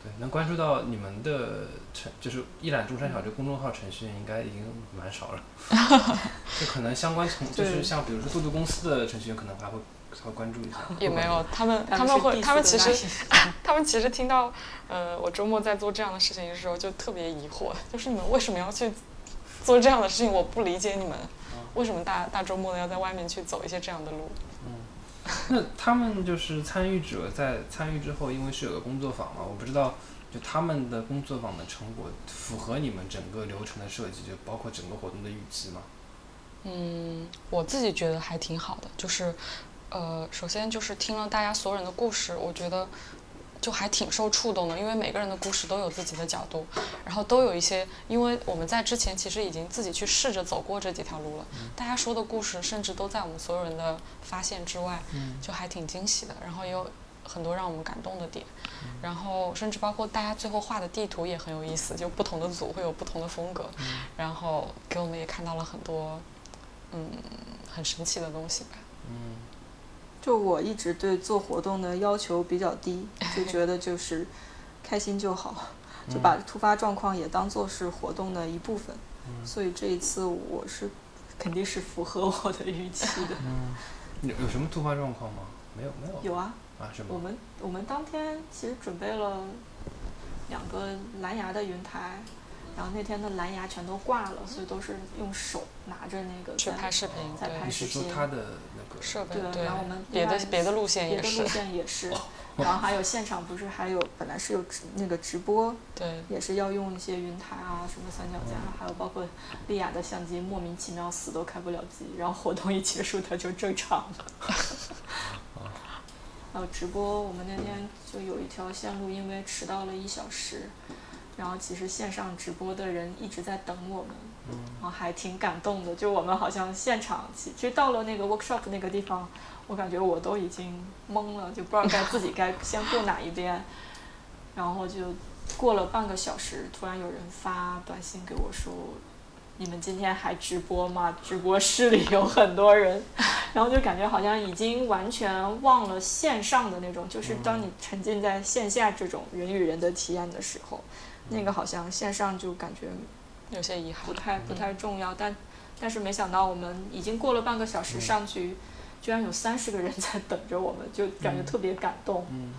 Speaker 1: 对，能关注到你们的程，就是一览众山小这公众号程序员应该已经蛮少了。就可能相关从，就是像比如说渡渡公司的程序员，可能还会稍微关注一下。
Speaker 9: 也没有，他们
Speaker 8: 他们
Speaker 9: 会，他们其实 他们其实听到，呃，我周末在做这样的事情的时候，就特别疑惑，就是你们为什么要去做这样的事情？我不理解你们为什么大大周末的要在外面去走一些这样的路。
Speaker 1: 那他们就是参与者在参与之后，因为是有个工作坊嘛，我不知道就他们的工作坊的成果符合你们整个流程的设计，就包括整个活动的预期吗？
Speaker 9: 嗯，我自己觉得还挺好的，就是，呃，首先就是听了大家所有人的故事，我觉得就还挺受触动的，因为每个人的故事都有自己的角度，然后都有一些，因为我们在之前其实已经自己去试着走过这几条路了，大家说的故事甚至都在我们所有人的发现之外，就还挺惊喜的，然后也有很多让我们感动的点，然后甚至包括大家最后画的地图也很有意思，就不同的组会有不同的风格，然后给我们也看到了很多。嗯，很神奇的东西吧。
Speaker 1: 嗯
Speaker 8: 就我一直对做活动的要求比较低，就觉得就是开心就好，就把突发状况也当做是活动的一部分。所以这一次我是肯定是符合我的预期的。
Speaker 1: 嗯，有有什么突发状况吗？没有，没有。
Speaker 8: 有啊。
Speaker 1: 啊，什么？
Speaker 8: 我们我们当天其实准备了两个蓝牙的云台，然后那天的蓝牙全都挂了，所以都是用手拿着那个
Speaker 9: 去拍视频，
Speaker 8: 在拍视频。
Speaker 1: 你是说它的那个
Speaker 9: 设备？
Speaker 8: 对，然后我们
Speaker 9: 别的别的路线
Speaker 8: 也是。别的路线也是。然后还有现场不是还有本来是有直那个直播，
Speaker 9: 对，
Speaker 8: 也是要用一些云台啊什么三脚架，还有包括利亚的相机莫名其妙死都开不了机，然后活动一结束它就正常了。还有直播，我们那天就有一条线路因为迟到了一小时，然后其实线上直播的人一直在等我们，然后还挺感动的，就我们好像现场其实到了那个 workshop 那个地方。我感觉我都已经懵了，就不知道该自己该 先过哪一边，然后就过了半个小时，突然有人发短信给我说：“你们今天还直播吗？直播室里有很多人。”然后就感觉好像已经完全忘了线上的那种，就是当你沉浸在线下这种人与人的体验的时候，那个好像线上就感觉
Speaker 9: 有些遗憾，
Speaker 8: 不太不太重要。但但是没想到我们已经过了半个小时上去。居然有三十个人在等着我们，就感觉特别感动。嗯，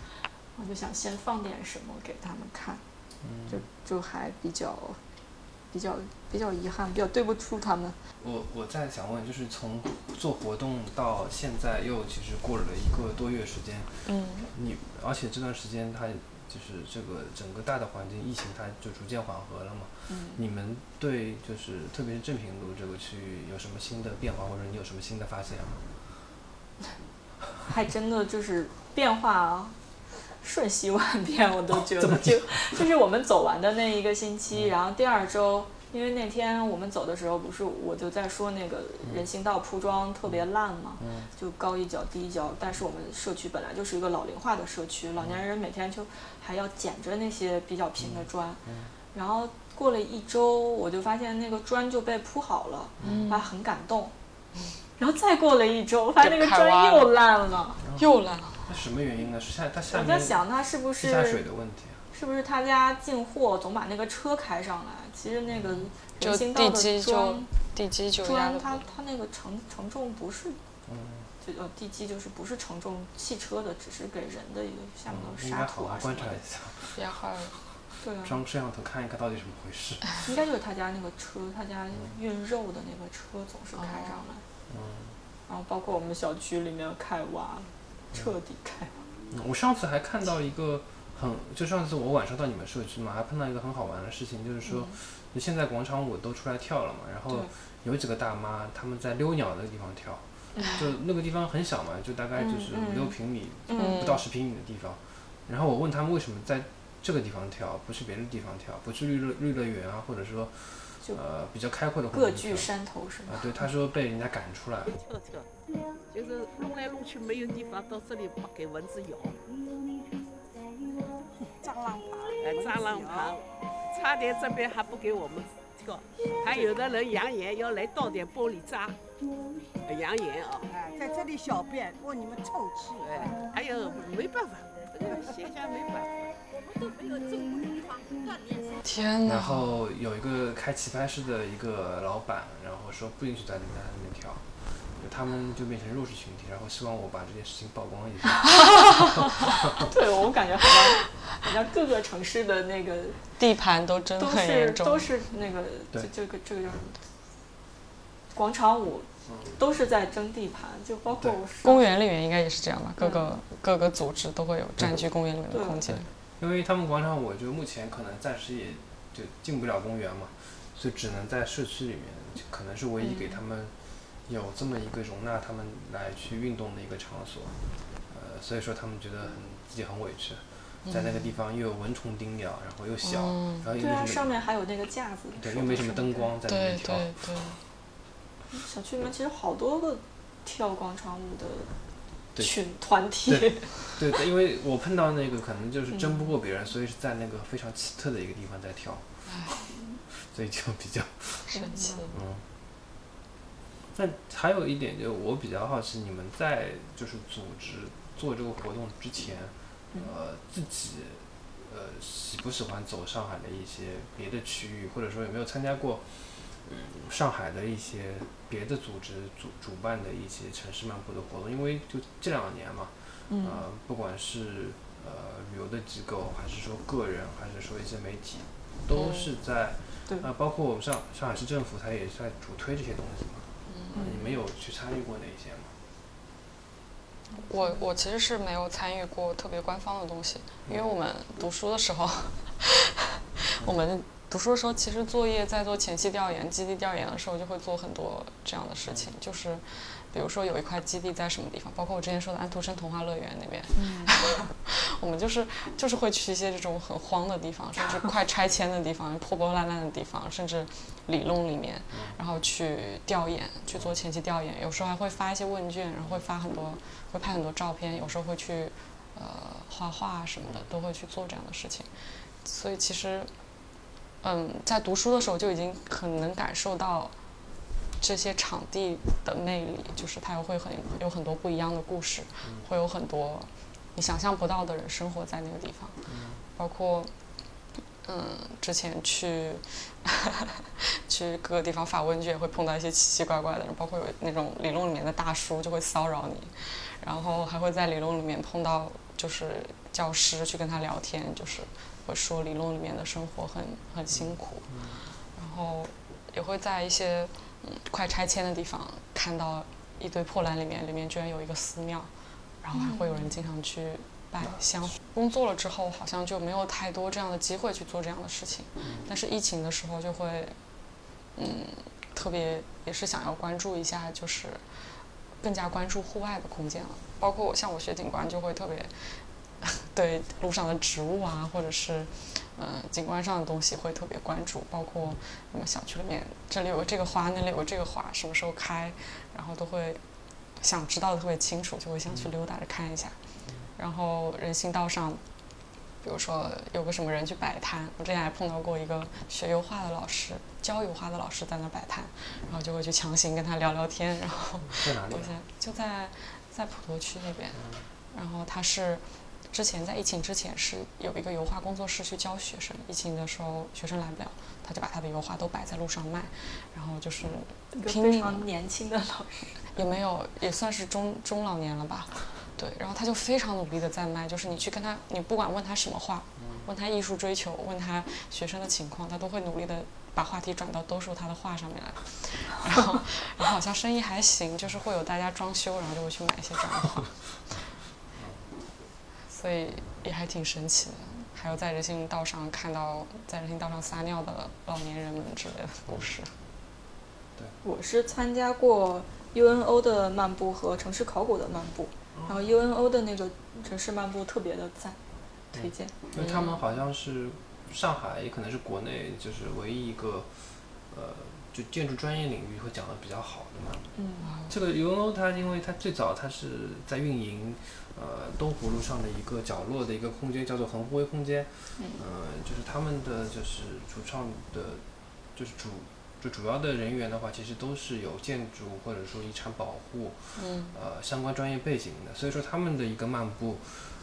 Speaker 8: 我就想先放点什么给他们看，就就还比较比较比较遗憾，比较对不住他们。
Speaker 1: 我我在想问，就是从做活动到现在，又其实过了一个多月时间。
Speaker 8: 嗯。
Speaker 1: 你而且这段时间，它就是这个整个大的环境，疫情它就逐渐缓和了嘛。
Speaker 8: 嗯。
Speaker 1: 你们对就是特别是正平路这个区域有什么新的变化，或者你有什么新的发现吗？
Speaker 8: 还真的就是变化瞬息万变，我都觉得 就就是我们走完的那一个星期，然后第二周，因为那天我们走的时候，不是我就在说那个人行道铺装特别烂嘛，就高一脚低一脚，但是我们社区本来就是一个老龄化的社区，老年人每天就还要捡着那些比较平的砖，然后过了一周，我就发现那个砖就被铺好了，还很感动。然后再过了一周，发现那个砖又烂了，
Speaker 9: 又烂了。
Speaker 1: 那什么原因呢？是下它下
Speaker 8: 面？我在想，它是不是
Speaker 1: 下水的问题？
Speaker 8: 是不是他家进货总把那个车开上来？其实那个人行道的砖，
Speaker 9: 地基就
Speaker 8: 砖，它它那个承承重不是，就呃地基就是不是承重汽车的，只是给人的一个下面的沙土啊
Speaker 1: 什么的。
Speaker 9: 压坏了。
Speaker 8: 对啊。
Speaker 1: 装摄像头看一看到底怎么回事。
Speaker 8: 应该就是他家那个车，他家运肉的那个车总是开上来。
Speaker 1: 嗯，
Speaker 8: 然后包括我们小区里面开挖，彻底开
Speaker 1: 挖。我上次还看到一个很，就上次我晚上到你们社区嘛，还碰到一个很好玩的事情，就是说，就现在广场舞都出来跳了嘛，然后有几个大妈他们在遛鸟的地方跳，就那个地方很小嘛，就大概就是五六平米，不到十平米的地方。然后我问他们为什么在这个地方跳，不去别的地方跳，不去绿乐绿乐园啊，或者说。呃，比较开阔的
Speaker 8: 各据山头是吗？
Speaker 1: 啊，对，他说被人家赶出来。
Speaker 11: 跳跳，就是弄来弄去没有地方，到这里不给蚊子咬。
Speaker 12: 蟑螂爬，
Speaker 11: 哎，蟑螂爬，差点这边还不给我们跳，还有的人扬言要来倒点玻璃渣，扬言啊。
Speaker 12: 哎，在这里小便，问你们臭气。
Speaker 11: 哎，还有没办法，这个现象没办法。
Speaker 9: 天哪！
Speaker 1: 然后有一个开棋牌室的一个老板，然后说不允许在在那边跳，他们就变成弱势群体，然后希望我把这件事情曝光一下。
Speaker 8: 对，我感觉好像好像各个城市的那个
Speaker 9: 地盘都真很严
Speaker 8: 重，都是那个这这个这个叫什么？广场舞都是在争地盘，就包括
Speaker 9: 公园里面应该也是这样吧？各个各个组织都会有占据公园里面的空间。
Speaker 1: 因为他们广场舞就目前可能暂时也就进不了公园嘛，所以只能在社区里面，可能是唯一给他们有这么一个容纳他们来去运动的一个场所。呃，所以说他们觉得很自己很委屈，在那个地方又有蚊虫叮咬，然后又小，然后又
Speaker 8: 对啊，上面还有那个架子，
Speaker 1: 对，又没什么灯光在那边跳。
Speaker 9: 对对
Speaker 8: 对。小区里面其实好多个跳广场舞的。群团体，
Speaker 1: 对对，因为我碰到那个可能就是争不过别人，所以是在那个非常奇特的一个地方在跳，所以就比较
Speaker 9: 神奇。
Speaker 1: 嗯。那还有一点，就我比较好奇，你们在就是组织做这个活动之前，呃，自己呃喜不喜欢走上海的一些别的区域，或者说有没有参加过上海的一些别的组织主主办的一些城市漫步的活动，因为就这两年嘛，呃，不管是呃旅游的机构，还是说个人，还是说一些媒体，都是在，啊，包括我们上上海市政府，它也在主推这些东西嘛。嗯，你们有去参与过哪些吗？
Speaker 9: 我我其实是没有参与过特别官方的东西，因为我们读书的时候，我们读书的时候其实作业在做前期调研、基地调研的时候就会做很多这样的事情，就是比如说有一块基地在什么地方，包括我之前说的安徒生童话乐园那边，嗯 我们就是就是会去一些这种很荒的地方，甚至快拆迁的地方、破破烂烂的地方，甚至理论里面，然后去调研、去做前期调研，有时候还会发一些问卷，然后会发很多。会拍很多照片，有时候会去，呃，画画什么的，都会去做这样的事情。所以其实，嗯，在读书的时候就已经很能感受到这些场地的魅力，就是它又会很有很多不一样的故事，会有很多你想象不到的人生活在那个地方，包括。嗯，之前去 去各个地方发问卷，会碰到一些奇奇怪怪的人，包括有那种理论里面的大叔就会骚扰你，然后还会在理论里面碰到就是教师去跟他聊天，就是会说理论里面的生活很很辛苦，然后也会在一些嗯快拆迁的地方看到一堆破烂里面，里面居然有一个寺庙，然后还会有人经常去。拜香，工作了之后好像就没有太多这样的机会去做这样的事情，但是疫情的时候就会，嗯，特别也是想要关注一下，就是更加关注户外的空间了。包括我像我学景观就会特别 对路上的植物啊，或者是嗯景观上的东西会特别关注。包括我们小区里面这里有个这个花，那里有个这个花，什么时候开，然后都会想知道的特别清楚，就会想去溜达着看一下。然后人行道上，比如说有个什么人去摆摊，我之前还碰到过一个学油画的老师，教油画的老师在那摆摊，然后就会去强行跟他聊聊天，然后
Speaker 1: 在哪里？
Speaker 9: 就在在普陀区那边，然后他是之前在疫情之前是有一个油画工作室去教学生，疫情的时候学生来不了，他就把他的油画都摆在路上卖，然后就是拼命。
Speaker 8: 非常年轻的老师，
Speaker 9: 也没有也算是中中老年了吧。对，然后他就非常努力的在卖，就是你去跟他，你不管问他什么话，问他艺术追求，问他学生的情况，他都会努力的把话题转到兜售他的画上面来。然后，然后好像生意还行，就是会有大家装修，然后就会去买一些这样的画。所以也还挺神奇的。还有在人行道上看到在人行道上撒尿的老年人们之类的故事。
Speaker 1: 对，
Speaker 8: 我是参加过 UNO 的漫步和城市考古的漫步。然后 UNO 的那个城市漫步特别的赞，推荐。
Speaker 1: 因为他们好像是上海，也可能是国内就是唯一一个，呃，就建筑专业领域会讲的比较好的嘛。
Speaker 8: 嗯。
Speaker 1: 这个 UNO 它因为它最早它是在运营，呃，东湖路上的一个角落的一个空间，叫做恒湖微空间。
Speaker 8: 嗯。
Speaker 1: 就是他们的就是主创的，就是主。就主要的人员的话，其实都是有建筑或者说遗产保护，呃，相关专业背景的。所以说他们的一个漫步，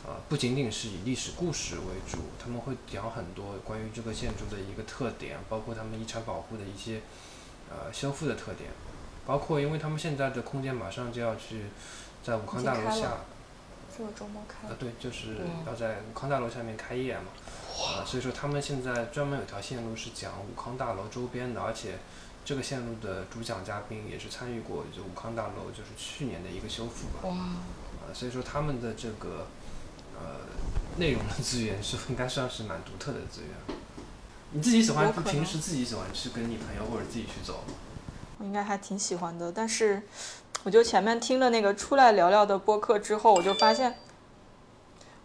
Speaker 1: 呃，不仅仅是以历史故事为主，他们会讲很多关于这个建筑的一个特点，包括他们遗产保护的一些，呃，修复的特点，包括因为他们现在的空间马上就要去在武康大楼下，
Speaker 8: 这个周末开。
Speaker 1: 啊，对，就是要在武康大楼下面开业嘛。啊，所以说他们现在专门有条线路是讲武康大楼周边的，而且这个线路的主讲嘉宾也是参与过就武康大楼就是去年的一个修复吧。
Speaker 9: 哇！
Speaker 1: 啊，所以说他们的这个呃内容的资源是应该算是蛮独特的资源。你自己喜欢平时自己喜欢去跟你朋友或者自己去走吗？
Speaker 8: 我应该还挺喜欢的，但是 我就前面听了那个出来聊聊的播客之后，我就发现，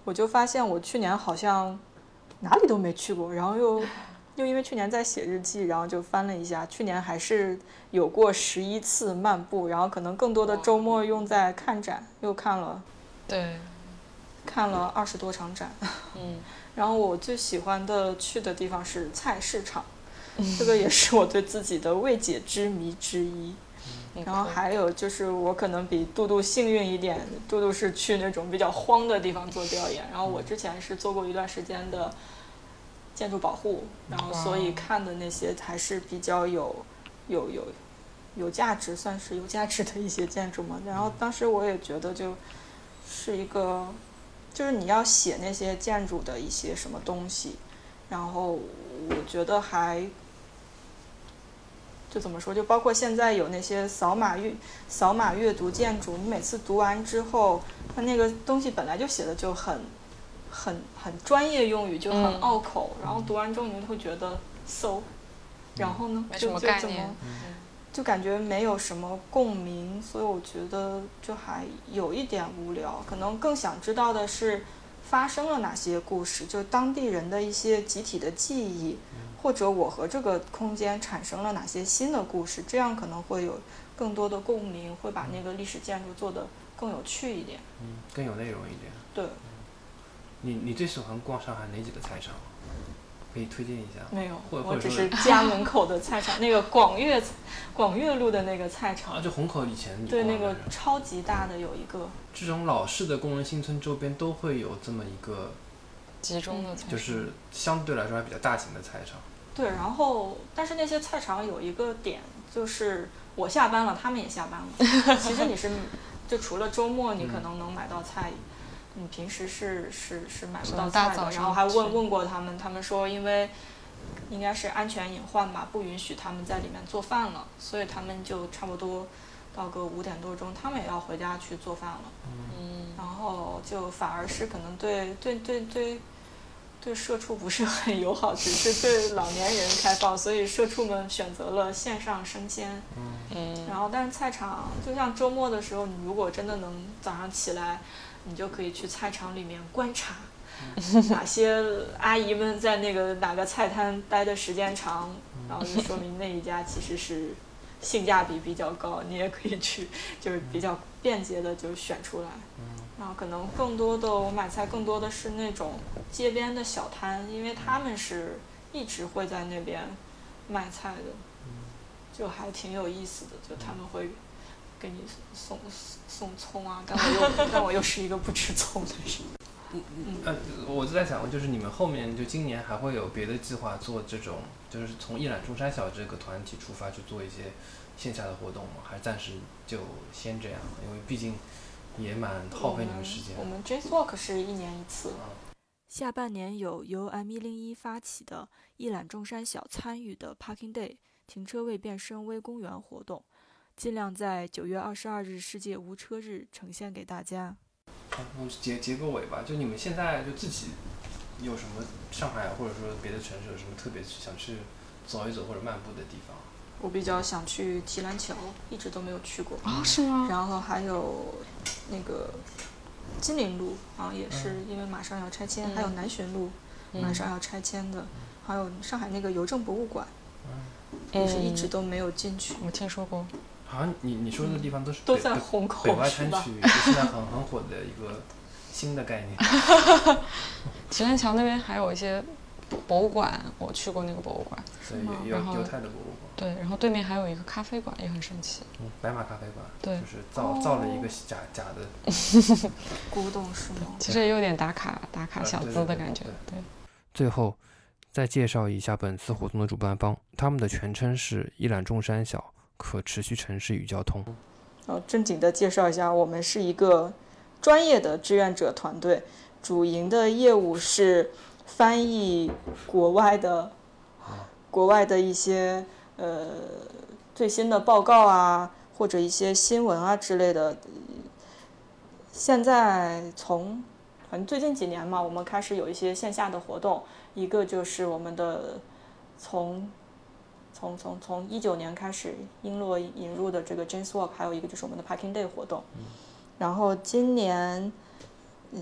Speaker 8: 我就发现我去年好像。哪里都没去过，然后又又因为去年在写日记，然后就翻了一下，去年还是有过十一次漫步，然后可能更多的周末用在看展，又看了，
Speaker 9: 对，
Speaker 8: 看了二十多场展，
Speaker 9: 嗯，
Speaker 8: 然后我最喜欢的去的地方是菜市场，这个也是我对自己的未解之谜之一。然后还有就是我可能比杜杜幸运一点，杜杜是去那种比较荒的地方做调研，然后我之前是做过一段时间的建筑保护，然后所以看的那些还是比较有有有有价值，算是有价值的一些建筑嘛。然后当时我也觉得就是一个，就是你要写那些建筑的一些什么东西，然后我觉得还。就怎么说？就包括现在有那些扫码阅扫码阅读建筑，你每次读完之后，它那个东西本来就写的就很很很专业用语，就很拗口。然后读完之后，你就会觉得 so，然后呢，就就怎么，就感觉没有什么共鸣。所以我觉得就还有一点无聊。可能更想知道的是发生了哪些故事，就当地人的一些集体的记忆。或者我和这个空间产生了哪些新的故事，这样可能会有更多的共鸣，会把那个历史建筑做得更有趣一点。
Speaker 1: 嗯，更有内容一点。
Speaker 8: 对。
Speaker 1: 你你最喜欢逛上海哪几个菜场？可以推荐一下。
Speaker 8: 没有，我只是 家门口的菜场，那个广粤广粤路的那个菜场。
Speaker 1: 啊，就虹口以前。
Speaker 8: 对，那个超级大的有一个。
Speaker 1: 这种老式的工人新村周边都会有这么一个
Speaker 9: 集中的，
Speaker 1: 就是相对来说还比较大型的菜场。
Speaker 8: 对，然后但是那些菜场有一个点，就是我下班了，他们也下班了。其实你是，就除了周末你可能能买到菜，你平时是是是买不到菜的。然后还问问过他们，他们说因为应该是安全隐患吧，不允许他们在里面做饭了，所以他们就差不多到个五点多钟，他们也要回家去做饭了。嗯。然后就反而是可能对对对对。对社畜不是很友好，只是对老年人开放，所以社畜们选择了线上生鲜。嗯。然后，但是菜场就像周末的时候，你如果真的能早上起来，你就可以去菜场里面观察，哪些阿姨们在那个哪个菜摊待的时间长，然后就说明那一家其实是性价比比较高，你也可以去，就是比较便捷的就选出来。然后可能更多的我买菜更多的是那种街边的小摊，因为他们是一直会在那边卖菜的，就还挺有意思的。就他们会给你送送葱啊，但我又 但我又是一个不吃葱的人。
Speaker 1: 嗯嗯呃，我就在想，就是你们后面就今年还会有别的计划做这种，就是从一览众山小这个团体出发去做一些线下的活动吗？还是暂时就先这样？因为毕竟。也蛮耗费你们时间。
Speaker 8: 我们 Jazz Walk 是一年一次。
Speaker 13: 下半年有由 M 一零一发起的“一览众山小”参与的 Parking Day 停车位变身微公园活动，尽量在九月二十二日世界无车日呈现给大家。
Speaker 1: 我结结个尾吧，就你们现在就自己有什么上海或者说别的城市有什么特别想去走一走或者漫步的地方？
Speaker 8: 我比较想去提篮桥，一直都没有去过。
Speaker 9: 啊，是吗？
Speaker 8: 然后还有那个金陵路，好像也是因为马上要拆迁。还有南浔路，马上要拆迁的。还有上海那个邮政博物馆，也是一直都没有进去。
Speaker 9: 我听说过。
Speaker 1: 好像你你说的地方都是
Speaker 8: 都在虹口
Speaker 1: 北外滩区，现在很很火的一个新的概念。
Speaker 9: 提篮桥那边还有一些。博物馆，我去过那个博物馆，
Speaker 1: 对，犹犹太的博物馆。
Speaker 9: 对，然后对面还有一个咖啡馆，也很神奇。
Speaker 1: 嗯，白马咖啡馆。
Speaker 9: 对，
Speaker 1: 就是造造了一个假假的
Speaker 8: 古董是吗？
Speaker 9: 其实也有点打卡打卡小资的感觉。对。
Speaker 1: 最后，再介绍一下本次活动的主办方，他们的全称是一览众山小可持续城市与交通。
Speaker 8: 哦，正经的介绍一下，我们是一个专业的志愿者团队，主营的业务是。翻译国外的，国外的一些呃最新的报告啊，或者一些新闻啊之类的。现在从反正最近几年嘛，我们开始有一些线下的活动，一个就是我们的从从从从一九年开始英洛引入的这个 James Walk，还有一个就是我们的 Parking Day 活动。然后今年。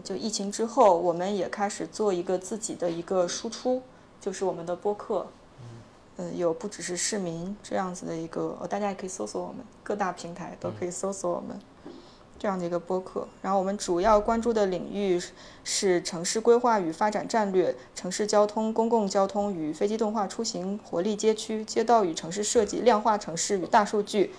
Speaker 8: 就疫情之后，我们也开始做一个自己的一个输出，就是我们的播客。嗯，有不只是市民这样子的一个，大家也可以搜索我们，各大平台都可以搜索我们这样的一个播客。然后我们主要关注的领域是城市规划与发展战略、城市交通、公共交通与非机动化出行、活力街区、街道与城市设计、量化城市与大数据。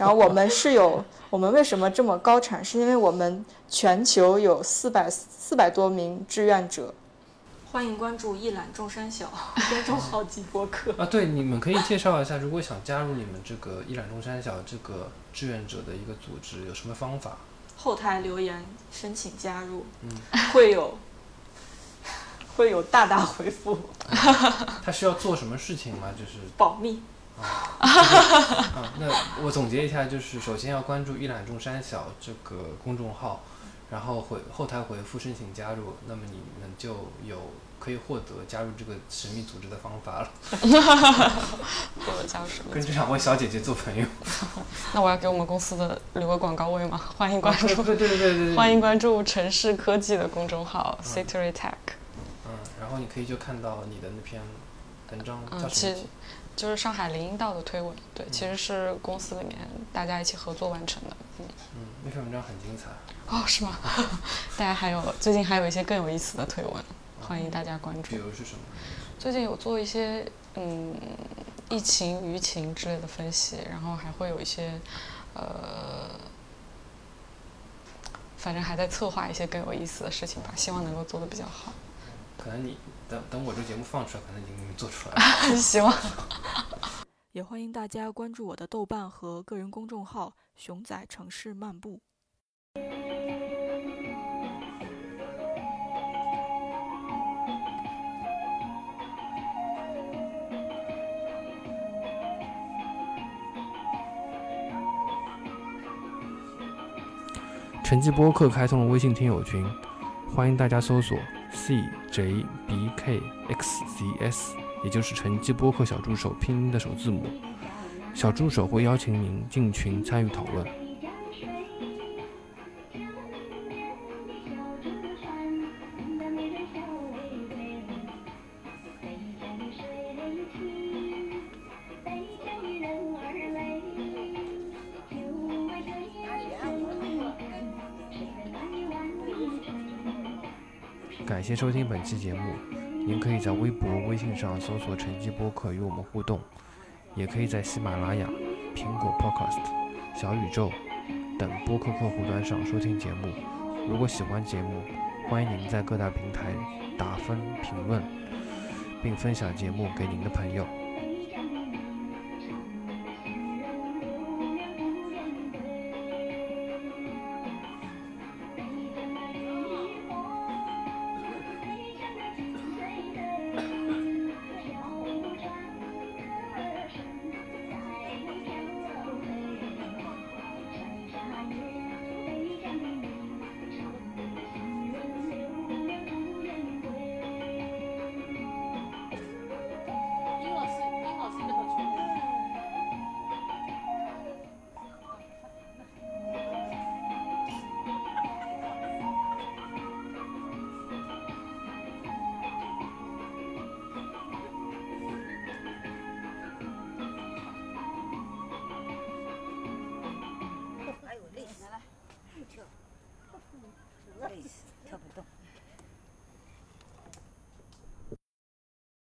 Speaker 8: 然后我们是有，我们为什么这么高产？是因为我们全球有四百四百多名志愿者，
Speaker 13: 欢迎关注一览众山小公众号及播客
Speaker 1: 啊。对，你们可以介绍一下，如果想加入你们这个一览众山小这个志愿者的一个组织，有什么方法？
Speaker 13: 后台留言申请加入，
Speaker 1: 嗯，
Speaker 13: 会有 会有大大回复。
Speaker 1: 他需要做什么事情吗？就是
Speaker 13: 保密。
Speaker 1: 啊，那我总结一下，就是首先要关注“一览众山小”这个公众号，然后回后台回复申请加入，那么你们就有可以获得加入这个神秘组织的方法了。
Speaker 9: 获得加入
Speaker 1: 跟这两位小姐姐做朋友。
Speaker 9: 那我要给我们公司的留个广告位吗？欢迎关注，
Speaker 1: 对对对对对，
Speaker 9: 欢迎关注城市科技的公众号 City Tech。
Speaker 1: 嗯，然后你可以就看到你的那篇文章叫
Speaker 9: 什么？就是上海林荫道的推文，对，其实是公司里面大家一起合作完成的。
Speaker 1: 嗯，嗯，那篇文章很精彩。
Speaker 9: 哦，是吗？大家还有最近还有一些更有意思的推文，欢迎大家关注。
Speaker 1: 比如是什么？
Speaker 9: 最近有做一些嗯疫情舆情之类的分析，然后还会有一些呃，反正还在策划一些更有意思的事情吧，希望能够做得比较好。
Speaker 1: 可能你。等等，我这节目放出来，可能已经做出来了。
Speaker 9: 希望。
Speaker 13: 也欢迎大家关注我的豆瓣和个人公众号“熊仔城市漫步”。
Speaker 1: 成绩播客开通了微信听友群，欢迎大家搜索。CJBKXZS，也就是成绩播客小助手拼音的首字母。小助手会邀请您进群参与讨论。收听本期节目，您可以在微博、微信上搜索“成绩播客”与我们互动，也可以在喜马拉雅、苹果 Podcast、小宇宙等播客客户端上收听节目。如果喜欢节目，欢迎您在各大平台打分、评论，并分享节目给您的朋友。